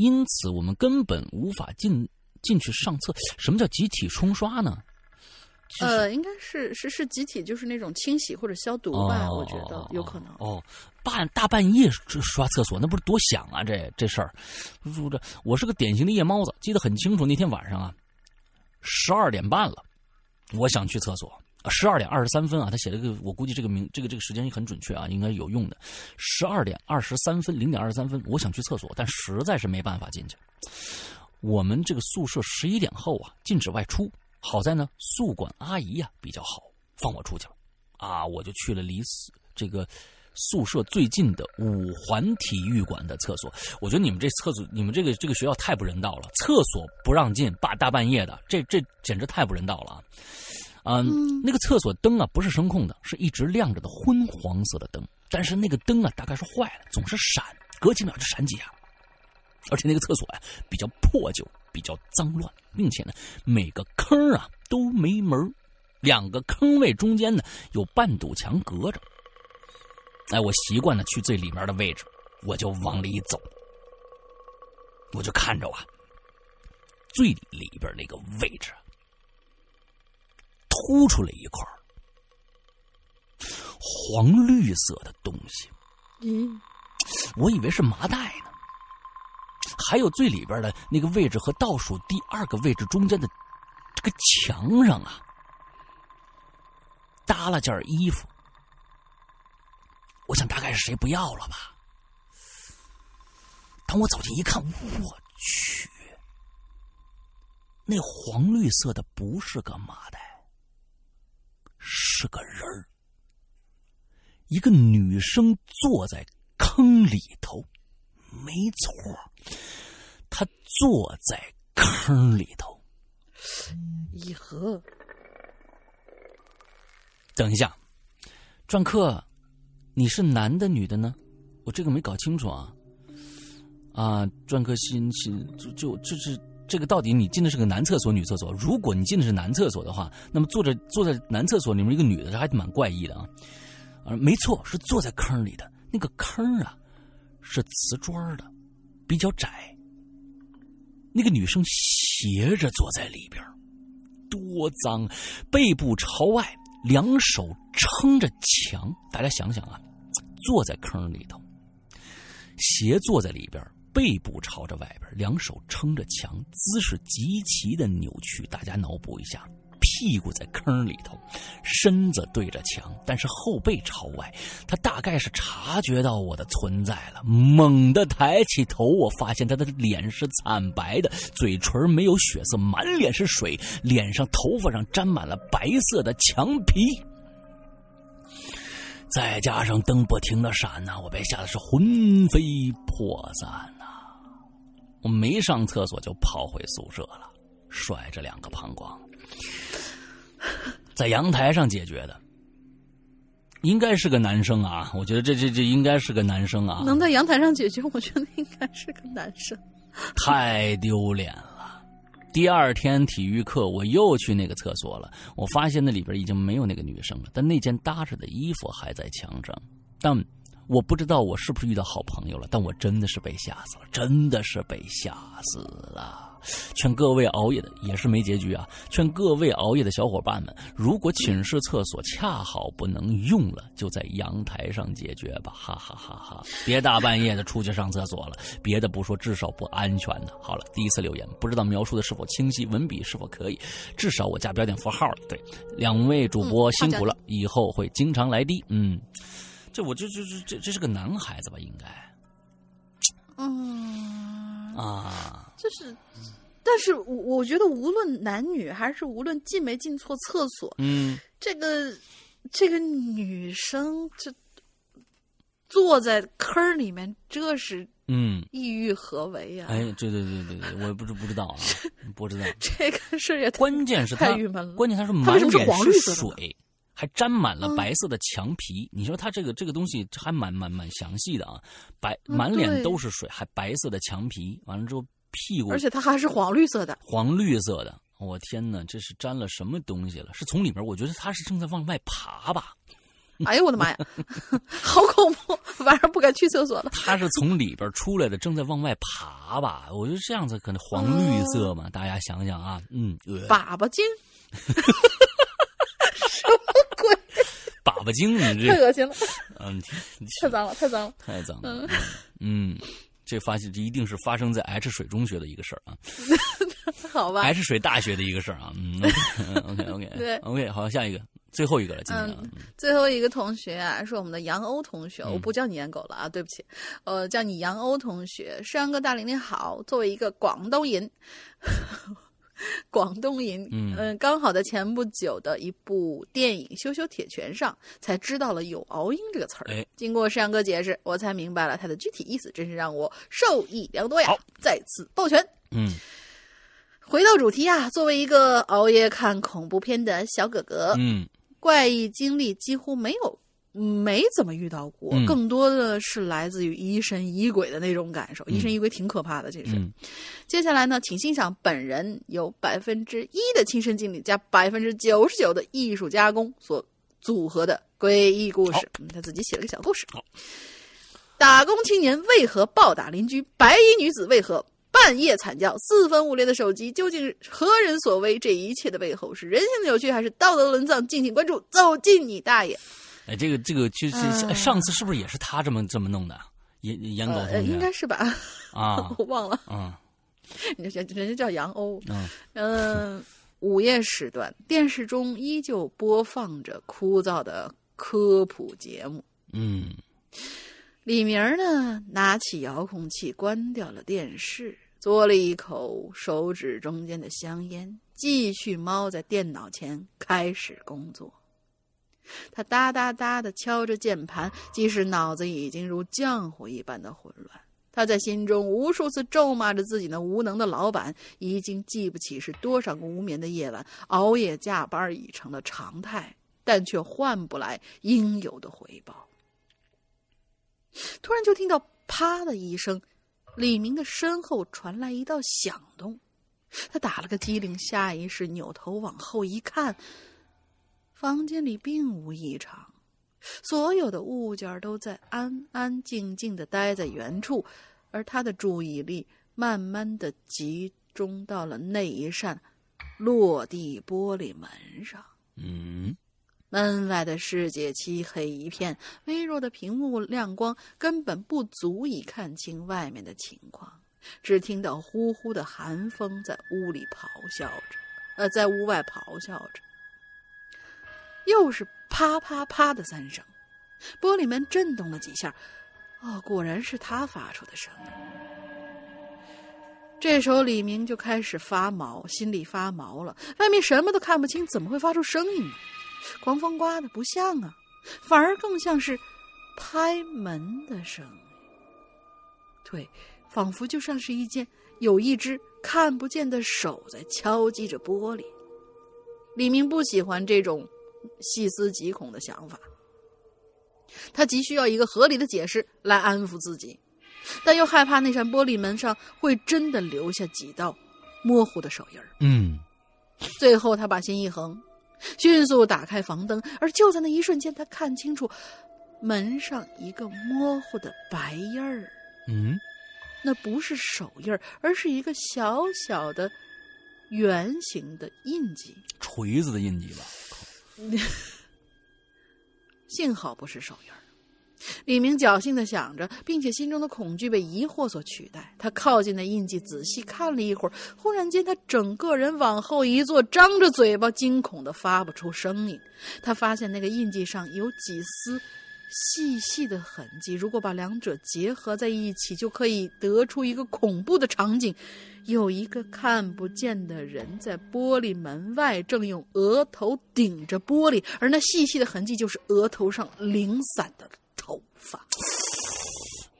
因此我们根本无法进进去上厕。什么叫集体冲刷呢？就是呃，应该是是是集体，就是那种清洗或者消毒吧，哦我觉得有可能。哦，半大半夜刷刷厕所，那不是多响啊？这这事儿，说这我是个典型的夜猫子，记得很清楚。那天晚上啊，十二点半了，我想去厕所。十二点二十三分啊，他写了个，我估计这个名这个这个时间也很准确啊，应该有用的。十二点二十三分，零点二十三分，我想去厕所，但实在是没办法进去。我们这个宿舍十一点后啊禁止外出，好在呢，宿管阿姨呀、比较好，放我出去了。啊，我就去了离这个宿舍最近的五环体育馆的厕所。我觉得你们这厕所，你们这个这个学校太不人道了，厕所不让进，大大半夜的，这这简直太不人道了啊！嗯，那个厕所灯啊不是声控的，是一直亮着的昏黄色的灯，但是那个灯啊大概是坏了，总是闪，隔几秒就闪几下。而且那个厕所呀、比较破旧，比较脏乱，并且呢每个坑啊都没门儿两个坑位中间呢有半堵墙隔着。哎，我习惯了去最里面的位置，我就往里走，我就看着啊，最里边那个位置啊凸出来一块黄绿色的东西，嗯，我以为是麻袋呢。还有最里边的那个位置和倒数第二个位置中间的这个墙上啊，搭了件衣服。我想大概是谁不要了吧？当我走近一看，我去，那黄绿色的不是个麻袋，是个人儿，一个女生坐在坑里头。没错，她坐在坑里头。一和等一下，篆刻，你是男的女的呢？我这个没搞清楚啊。啊，篆刻心心就就就是这个到底你进的是个男厕所女厕所？如果你进的是男厕所的话，那么坐着坐在男厕所里面一个女的，这还蛮怪异的啊。啊，没错，是坐在坑里的那个坑啊，是瓷砖的，比较窄。那个女生斜着坐在里边，多脏，背部朝外，两手撑着墙。大家想想啊，坐在坑里头，斜坐在里边，背部朝着外边，两手撑着墙，姿势极其的扭曲。大家脑补一下。屁股在坑里头，身子对着墙，但是后背朝外。他大概是察觉到我的存在了，猛地抬起头，我发现他的脸是惨白的，嘴唇没有血色，满脸是水，脸上、头发上沾满了白色的墙皮。再加上灯不停的闪呐、我被吓得是魂飞魄散、我没上厕所就跑回宿舍了，甩着两个膀胱。在阳台上解决的，应该是个男生啊！我觉得这这这应该是个男生啊！能在阳台上解决，我觉得应该是个男生。太丢脸了。第二天体育课，我又去那个厕所了，我发现那里边已经没有那个女生了，但那件搭着的衣服还在墙上。但我不知道我是不是遇到好朋友了，但我真的是被吓死了，真的是被吓死了。劝各位熬夜的也是没结局啊！劝各位熬夜的小伙伴们，如果寝室厕所恰好不能用了，就在阳台上解决吧！哈哈哈哈！别大半夜的出去上厕所了，别的不说，至少不安全的。好了，第一次留言，不知道描述的是否清晰，文笔是否可以？至少我加标点符号了。对，两位主播辛苦了，以后会经常来的。嗯，这我这这这这这是个男孩子吧？应该嗯，啊，就是，但是我我觉得无论男女，还是无论进没进错厕所，嗯。这个这个女生这坐在坑里面，这是嗯，意欲何为呀、哎，对对对对对，我不知不知道啊，不知道。这个事也关键是太郁闷了，关键他是它满脸是黄绿色的水，还沾满了嗯白色的墙皮。你说他这个这个东西还蛮蛮蛮详细的啊，白嗯满脸都是水，还白色的墙皮，完了之后屁股而且它还是黄绿色的。黄绿色的。我天哪，这是沾了什么东西了？是从里面，我觉得他是正在往外爬吧？哎呦我的妈呀，[laughs] 好恐怖！晚上不敢去厕所了。他是从里边出来的，正在往外爬吧？我觉得这样子可能黄绿色嘛，大家想想啊，嗯，呃粑粑精，[laughs] 粑粑精，你这太，恶心了，嗯，太脏了，太脏了。太脏了。嗯，这发现这一定是发生在 H 水中学的一个事儿啊 [laughs] 好吧，，H 水大学的一个事儿啊。嗯，OK OK 对 [laughs] OK，好，下一个，最后一个了，今天啊。最后一个同学啊，是我们的杨欧同学，嗯我不叫你颜狗了啊，对不起，呃，叫你杨欧同学。山哥大玲玲好，作为一个广东人，[laughs] 广东音，嗯刚好在前不久的一部电影《羞羞铁拳》上才知道了有熬鹰这个词儿。哎经过山哥解释，我才明白了它的具体意思，真是让我受益良多呀好！再次抱拳。嗯回到主题啊，作为一个熬夜看恐怖片的小哥哥，嗯怪异经历几乎没有。没怎么遇到过，嗯更多的是来自于疑神疑鬼的那种感受。疑神疑鬼挺可怕的，这是。嗯接下来呢，请欣赏本人有百分之一的亲身经历加百分之九十九的艺术加工所组合的诡异故事。嗯，他自己写了个小故事好。打工青年为何暴打邻居？白衣女子为何半夜惨叫？四分五裂的手机究竟是何人所为？这一切的背后是人性的扭曲，还是道德沦丧？敬请关注，走进你大爷！哎，这个这个其实哎上次是不是也是他这么这么弄的？严严狗呃，同学应该是吧？啊 [laughs] 我忘了，嗯人家人家叫杨欧。嗯嗯，午夜时段，电视中依旧播放着枯燥的科普节目。嗯李明儿呢，拿起遥控器关掉了电视，嘬了一口手指中间的香烟，继续猫在电脑前开始工作。他哒哒哒地敲着键盘，即使脑子已经如浆糊一般的混乱。他在心中无数次咒骂着自己那无能的老板，已经记不起是多少个无眠的夜晚，熬夜加班已成了常态，但却换不来应有的回报。突然就听到“啪”的一声，李明的身后传来一道响动，他打了个激灵，下意识扭头往后一看，房间里并无异常。所有的物件都在安安静静的待在原处，而他的注意力慢慢的集中到了那一扇落地玻璃门上。嗯门外的世界漆黑一片，微弱的屏幕亮光根本不足以看清外面的情况，只听到呼呼的寒风在屋里咆哮着，呃，在屋外咆哮着。又是啪啪啪的三声，玻璃门震动了几下，哦，果然是他发出的声音。这时候李明就开始发毛，心里发毛了。外面什么都看不清，怎么会发出声音呢？狂风刮的不像啊，反而更像是拍门的声音。对，仿佛就像是一件有一只看不见的手在敲击着玻璃。李明不喜欢这种细思极恐的想法，他急需要一个合理的解释来安抚自己，但又害怕那扇玻璃门上会真的留下几道模糊的手印儿。嗯最后，他把心一横，迅速打开房灯，而就在那一瞬间，他看清楚门上一个模糊的白印儿。嗯那不是手印儿，而是一个小小的圆形的印记。锤子的印记吧？[laughs] 幸好不是手印儿。李明侥幸的想着，并且心中的恐惧被疑惑所取代。他靠近那印记，仔细看了一会儿，忽然间，他整个人往后一坐，张着嘴巴，惊恐的发不出声音。他发现那个印记上有几丝细细的痕迹，如果把两者结合在一起，就可以得出一个恐怖的场景：有一个看不见的人在玻璃门外，正用额头顶着玻璃，而那细细的痕迹就是额头上零散的头发。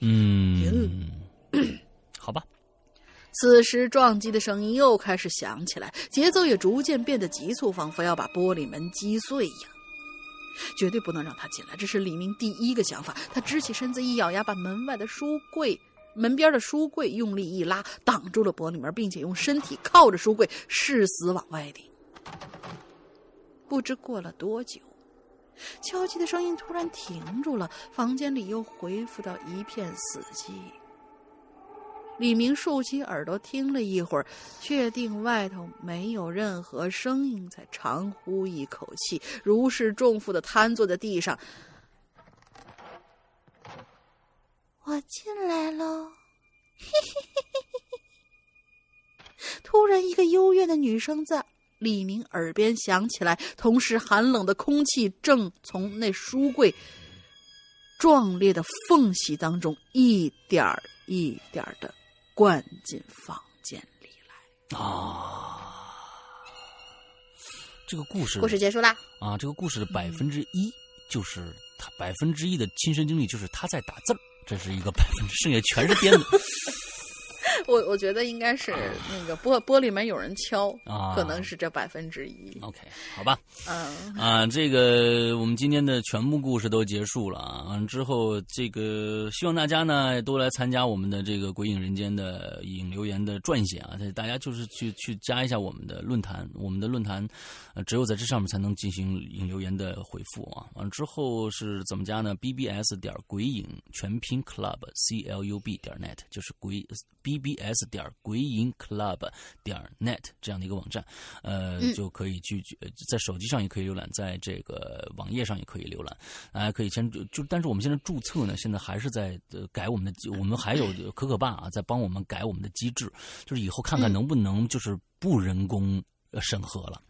嗯，好吧，此时撞击的声音又开始响起来，节奏也逐渐变得急促，仿佛要把玻璃门击碎一样。绝对不能让他进来，这是李明第一个想法。他支起身子，一咬牙，把门外的书柜、门边的书柜用力一拉，挡住了玻璃门，并且用身体靠着书柜，誓死往外顶。不知过了多久，敲击的声音突然停住了，房间里又恢复到一片死寂。李明竖起耳朵听了一会儿，确定外头没有任何声音，才长呼一口气，如释重负的瘫坐在地上。我进来喽！嘿嘿嘿嘿嘿突然，一个幽怨的女声在李明耳边响起来，同时寒冷的空气正从那书柜壮烈的缝隙当中一点儿一点儿的灌进房间里来。啊，这个故事故事结束啦。啊，这个故事的百分之一就是他百分之一的亲身经历，就是他在打字儿，这是一个百分之，剩下全是编的。我我觉得应该是那个玻玻璃门有人敲，啊可能是这百分之一。OK，好吧，嗯，啊，这个我们今天的全部故事都结束了啊。完之后，这个希望大家呢都来参加我们的这个《鬼影人间》的影留言的撰写啊，大家就是去去加一下我们的论坛，我们的论坛呃只有在这上面才能进行影留言的回复啊。完了之后是怎么加呢？bbs 点鬼影全拼 club c l u b 点 net 就是鬼 bbs 点鬼影 club 点 net 这样的一个网站，呃，嗯就可以去去在手机上也可以浏览，在这个网页上也可以浏览，大家可以先就，但是我们现在注册呢，现在还是在呃改我们的，我们还有可可爸啊，在帮我们改我们的机制，就是以后看看嗯能不能就是不人工。呃审核了，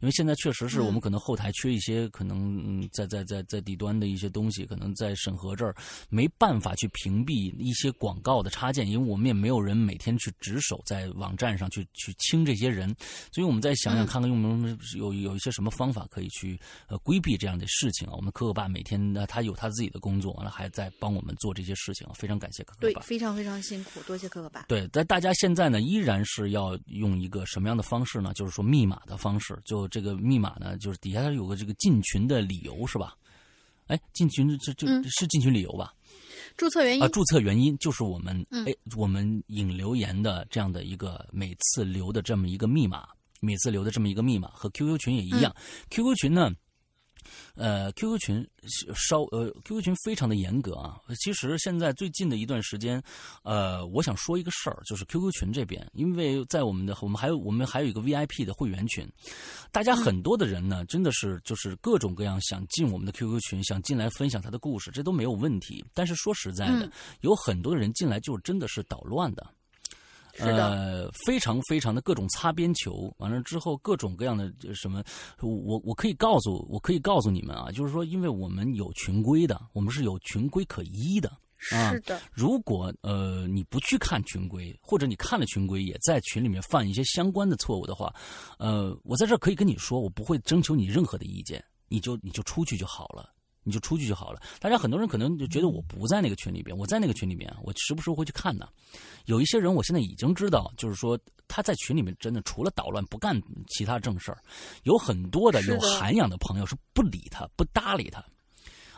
因为现在确实是嗯我们可能后台缺一些，可能嗯在在在在底端的一些东西，可能在审核这儿没办法去屏蔽一些广告的插件，因为我们也没有人每天去值守在网站上去去清这些人，所以我们再想想嗯看看有没有有有一些什么方法可以去呃规避这样的事情啊。我们可可爸每天呢，他有他自己的工作，完了还在帮我们做这些事情啊，非常感谢可可对，爸。非常非常辛苦，多谢可可爸。对，但大家现在呢，依然是要用一个什么样的方式呢？就是说密码的方式，就这个密码呢，就是底下它有个这个进群的理由是吧？哎，进群这这嗯是进群理由吧？注册原因啊，注册原因就是我们嗯哎，我们引留言的这样的一个每次留的这么一个密码，每次留的这么一个密码和 QQ 群也一样。QQ 群呢，呃，QQ 群稍呃，QQ 群非常的严格啊。其实现在最近的一段时间，呃，我想说一个事儿，就是 QQ 群这边，因为在我们的我们还有我们还有一个 VIP 的会员群，大家很多的人呢，真的是就是各种各样想进我们的 QQ 群，想进来分享他的故事，这都没有问题。但是说实在的，嗯有很多人进来就真的是捣乱的。是的，呃，非常非常的各种擦边球，完了之后各种各样的呃什么，我我可以告诉我可以告诉你们啊，就是说，因为我们有群规的，我们是有群规可依的。啊是的，如果呃你不去看群规，或者你看了群规，也在群里面犯一些相关的错误的话，呃，我在这儿可以跟你说，我不会征求你任何的意见，你就你就出去就好了。你就出去就好了。大家很多人可能就觉得我不在那个群里边，我在那个群里面，我时不时会去看的。有一些人，我现在已经知道，就是说他在群里面真的除了捣乱不干其他正事儿，有很多的有涵养的朋友是不理他、不搭理他。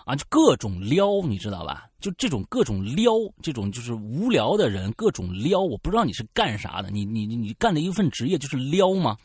啊，就各种撩，你知道吧？就这种各种撩，这种就是无聊的人，各种撩。我不知道你是干啥的，你你你你干的一份职业就是撩吗？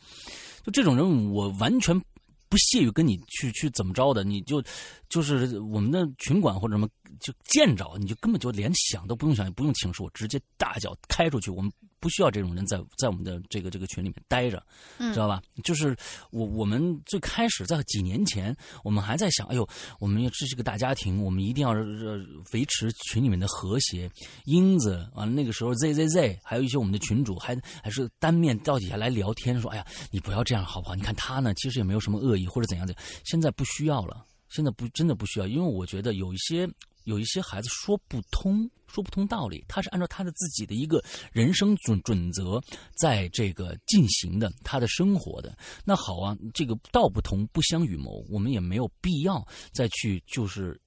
就这种人，我完全不屑于跟你去去怎么着的，你就就是我们的群管或者什么，就见着你就根本就连想都不用想，也不用请示我，直接大脚开出去。我们不需要这种人在在我们的这个这个群里面待着，嗯知道吧？就是我我们最开始在几年前，我们还在想，哎呦，我们这是个大家庭，我们一定要呃维持群里面的和谐。英子完了，那个时候 Z Z Z，还有一些我们的群主还还是单面到底下来聊天，说，哎呀，你不要这样好不好？你看他呢，其实也没有什么恶意或者怎样怎样。现在不需要了，现在不真的不需要，因为我觉得有一些有一些孩子说不通。说不通道理，他是按照他的自己的一个人生准准则，在这个进行的他的生活的。那好啊，这个道不同不相与谋，我们也没有必要再去就是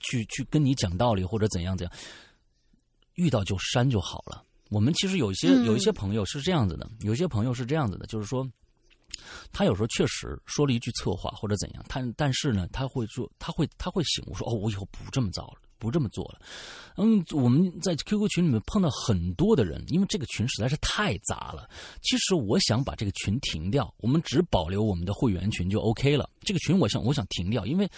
去去跟你讲道理或者怎样怎样，遇到就删就好了。我们其实有一些嗯有一些朋友是这样子的，有一些朋友是这样子的，就是说。他有时候确实说了一句策划或者怎样，但但是呢，他会说，他会他会醒悟说，哦，我以后不这么做了，不这么做了。嗯，我们在 QQ 群里面碰到很多的人，因为这个群实在是太杂了。其实我想把这个群停掉，我们只保留我们的会员群就 OK 了。这个群我想我想停掉，因为。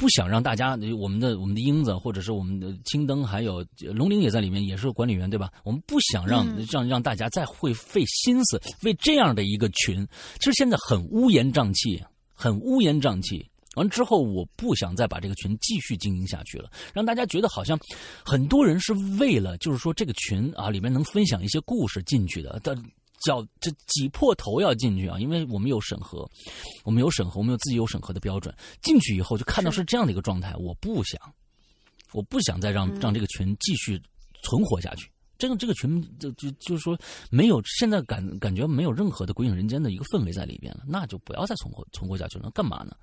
不想让大家，我们的我们的英子，或者是我们的青灯，还有龙鳞也在里面，也是管理员，对吧？我们不想让、嗯让让大家再会费心思为这样的一个群，其实现在很乌烟瘴气，很乌烟瘴气。完之后，我不想再把这个群继续经营下去了，让大家觉得好像很多人是为了就是说这个群啊里面能分享一些故事进去的，但脚这挤破头要进去啊，因为我们有审核，我们有审核，我们有自己有审核的标准。进去以后就看到是这样的一个状态，我不想，我不想再让让这个群继续存活下去。这个这个群就就就是说没有现在感感觉没有任何的鬼影人间的一个氛围在里边了，那就不要再存活存活下去了，干嘛呢？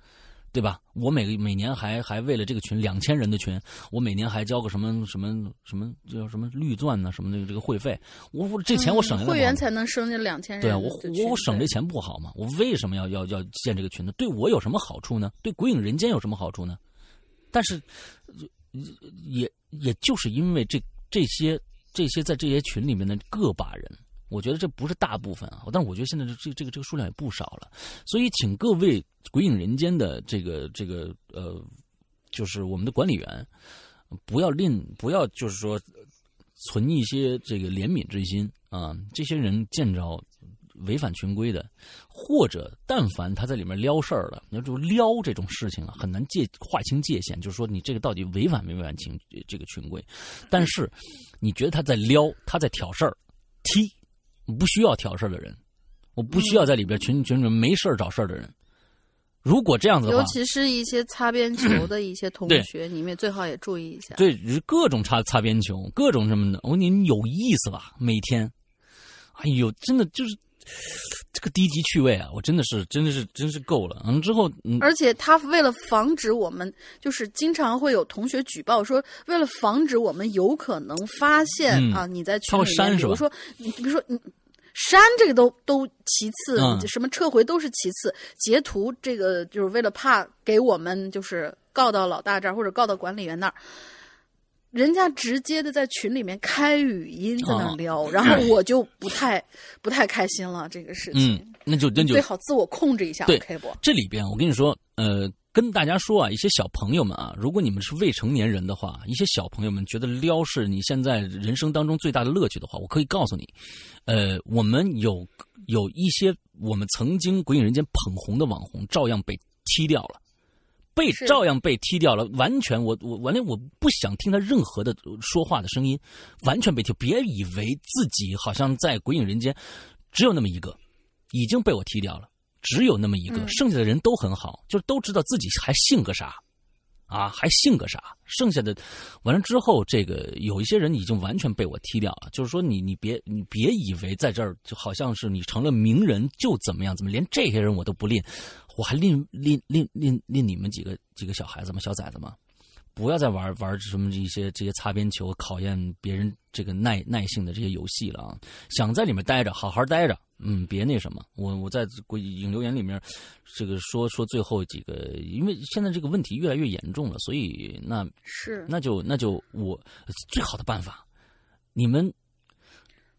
对吧？我每个每年还还为了这个群两千人的群，我每年还交个什么什么什么叫什么绿钻呢？什么的这个会费，我我这钱我省下来、嗯会员才能升这两千人。对啊，我我我省这钱不好吗？我为什么要要要建这个群呢？对我有什么好处呢？对鬼影人间有什么好处呢？但是也也就是因为这这些这些在这些群里面的个把人。我觉得这不是大部分啊，但是我觉得现在这这个这个数量也不少了，所以请各位鬼影人间的这个这个呃，就是我们的管理员，不要吝不要就是说存一些这个怜悯之心啊，这些人见着违反群规的，或者但凡他在里面撩事儿了，那就撩这种事情啊，很难界划清界限，就是说你这个到底违反没违反群这个群规，但是你觉得他在撩，他在挑事儿，踢。不需要挑事儿的人，我不需要在里边群群里没事儿找事儿的人。如果这样子的话，尤其是一些擦边球的一些同学，你们最好也注意一下。对，各种擦擦边球，各种什么的，我你有意思吧？每天，哎呦，真的就是这个低级趣味啊！我真的是，真的是，真是够了。嗯，之后，嗯，而且他为了防止我们，就是经常会有同学举报说，为了防止我们有可能发现、嗯、啊，你在群里面，比如说，你比如说你。删这个都都其次，嗯、什么撤回都是其次。截图这个就是为了怕给我们就是告到老大这儿或者告到管理员那儿，人家直接的在群里面开语音在那聊，哦、然后我就不太不太开心了。这个事情，嗯，那就那就最好自我控制一下。对 OK 不？这里边我跟你说，呃。跟大家说啊，一些小朋友们啊，如果你们是未成年人的话，一些小朋友们觉得撩是你现在人生当中最大的乐趣的话，我可以告诉你，呃，我们有有一些我们曾经鬼影人间捧红的网红，照样被踢掉了，被照样被踢掉了，完全我我完了我不想听他任何的说话的声音，完全被踢。别以为自己好像在鬼影人间只有那么一个，已经被我踢掉了。只有那么一个，嗯、剩下的人都很好，就都知道自己还信个啥，啊，还信个啥？剩下的完了之后，这个有一些人已经完全被我踢掉了。就是说你，你别你别以为在这儿就好像是你成了名人就怎么样怎么，连这些人我都不吝，我还吝吝吝吝吝你们几个几个小孩子吗？小崽子吗？不要再玩玩什么一些这些擦边球、考验别人这个耐耐性的这些游戏了啊！想在里面待着，好好待着。嗯，别那什么，我我在影留言里面，这个说说最后几个，因为现在这个问题越来越严重了，所以那是那就那就我最好的办法，你们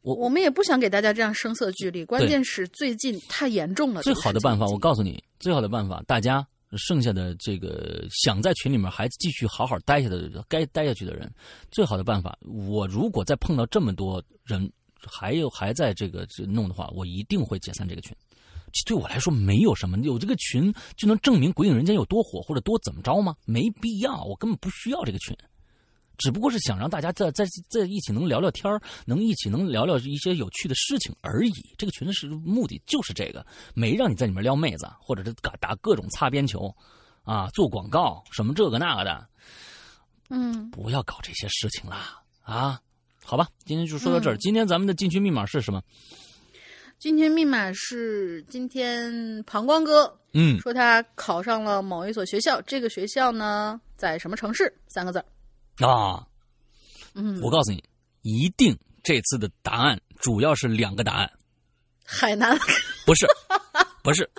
我我们也不想给大家这样声色俱厉，关键是最近太严重了。最好的办法，我告诉你，最好的办法，大家剩下的这个想在群里面还继续好好待下的该待下去的人，最好的办法，我如果再碰到这么多人。还有还在这个弄的话，我一定会解散这个群。对我来说没有什么，有这个群就能证明鬼影人间有多火或者多怎么着吗？没必要，我根本不需要这个群，只不过是想让大家在在在一起能聊聊天能一起能聊聊一些有趣的事情而已。这个群的是目的就是这个，没让你在里面撩妹子，或者是打打各种擦边球，啊，做广告什么这个那个的，嗯，不要搞这些事情啦，啊。好吧，今天就说到这儿。嗯、今天咱们的进群密码是什么？进群密码是今天膀胱哥嗯说他考上了某一所学校，这个学校呢在什么城市？三个字啊。嗯，我告诉你，一定这次的答案主要是两个答案。海南不是，[laughs] 不是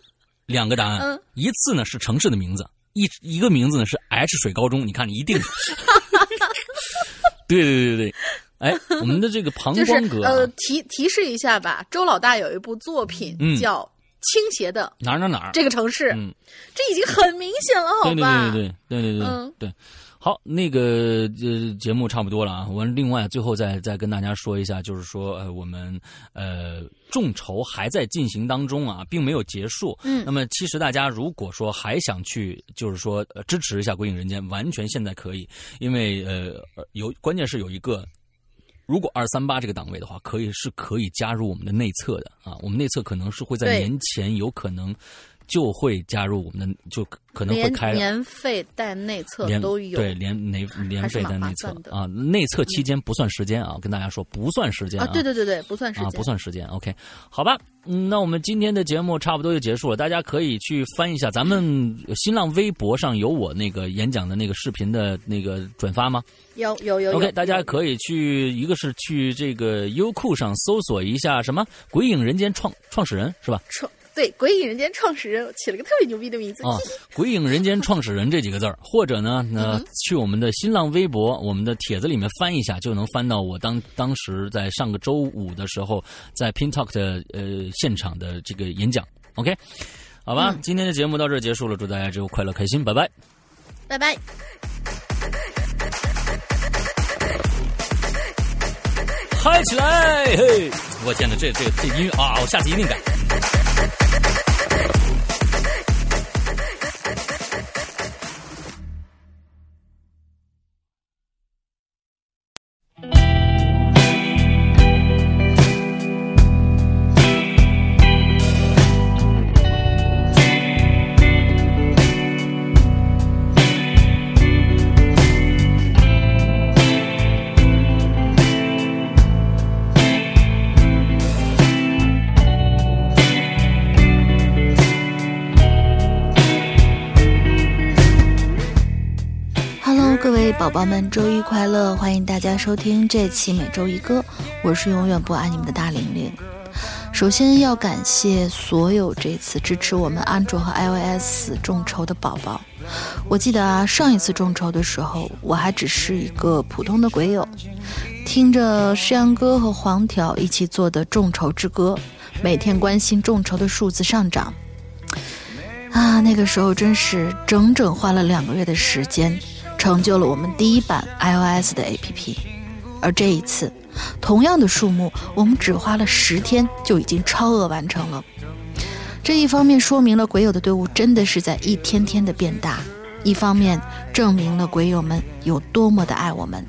两个答案。嗯、一次呢是城市的名字，一一个名字呢是 H 水高中。你看，你一定。[laughs] 对对对对。哎，我们的这个膀胱哥、就是、呃，提提示一下吧，周老大有一部作品叫《倾斜的哪儿哪儿哪儿》，这个城市，嗯，这已经很明显了，好吧？对对对对对对对、嗯、对。好，那个呃节目差不多了啊，我们另外最后再再跟大家说一下，就是说呃我们呃众筹还在进行当中啊，并没有结束。嗯，那么其实大家如果说还想去，就是说、呃、支持一下《鬼影人间》，完全现在可以，因为呃有关键是有一个。如果二三八这个档位的话，可以是可以加入我们的内测的啊。我们内测可能是会在年前有可能就会加入我们的，就可能会开年费带内测连都有。对年年年费的还是蛮划内测啊，内测期间不算时间啊，跟大家说不算时间啊，对对对对，不算时间啊，间，不算时间。OK，好吧，嗯，那我们今天的节目差不多就结束了，大家可以去翻一下，咱们新浪微博上有我那个演讲的那个视频的那个转发吗有有有有。？OK，大家可以去，一个是去这个优酷上搜索一下什么“鬼影人间创”创始人是吧？创对《鬼影人间》创始人起了个特别牛逼的名字，啊，鬼影人间创始人这几个字儿，或者呢，呃，去我们的新浪微博、我们的帖子里面翻一下，就能翻到我当当时在上个周五的时候在 Pin Talk 的呃现场的这个演讲。OK，好吧，今天的节目到这儿结束了，祝大家周快乐开心，拜拜。拜拜。嗨起来！嘿，我天哪，这这这音乐啊，我下次一定改。宝宝们，周一快乐！欢迎大家收听这期每周一歌，我是永远不爱你们的大玲玲。首先要感谢所有这次支持我们安卓和 iOS 众筹的宝宝。我记得啊，上一次众筹的时候，我还只是一个普通的鬼友，听着诗阳哥和黄条一起做的众筹之歌，每天关心众筹的数字上涨。啊，那个时候真是整整花了两个月的时间，成就了我们第一版 iOS 的 APP。而这一次，同样的数目，我们只花了十天就已经超额完成了。这一方面说明了鬼友的队伍真的是在一天天的变大，一方面证明了鬼友们有多么的爱我们。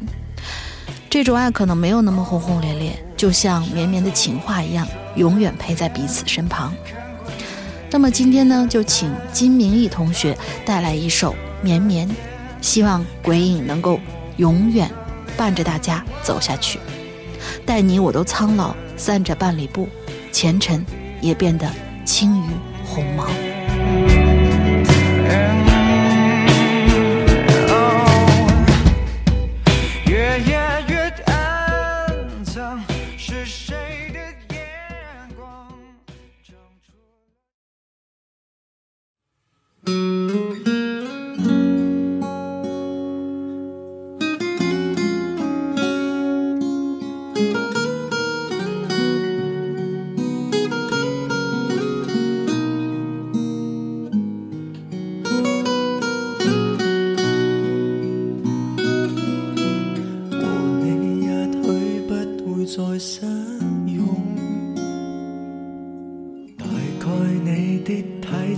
这种爱可能没有那么轰轰烈烈，就像绵绵的情话一样，永远陪在彼此身旁。那么今天呢，就请金明义同学带来一首《绵绵》，希望鬼影能够永远伴着大家走下去。待你我都苍老，散着半里步，前尘也变得轻于鸿毛。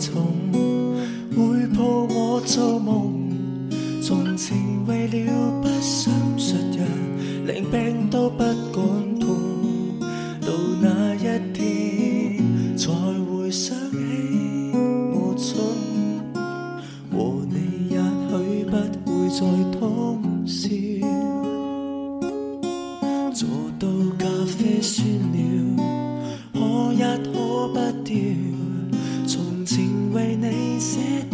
重會抱我做夢。從前為了不想術人，连病都不敢痛，到那一天才會想起我蠢。和你也許不會再通宵，做到咖啡酸了，可一可不掉。情为你写。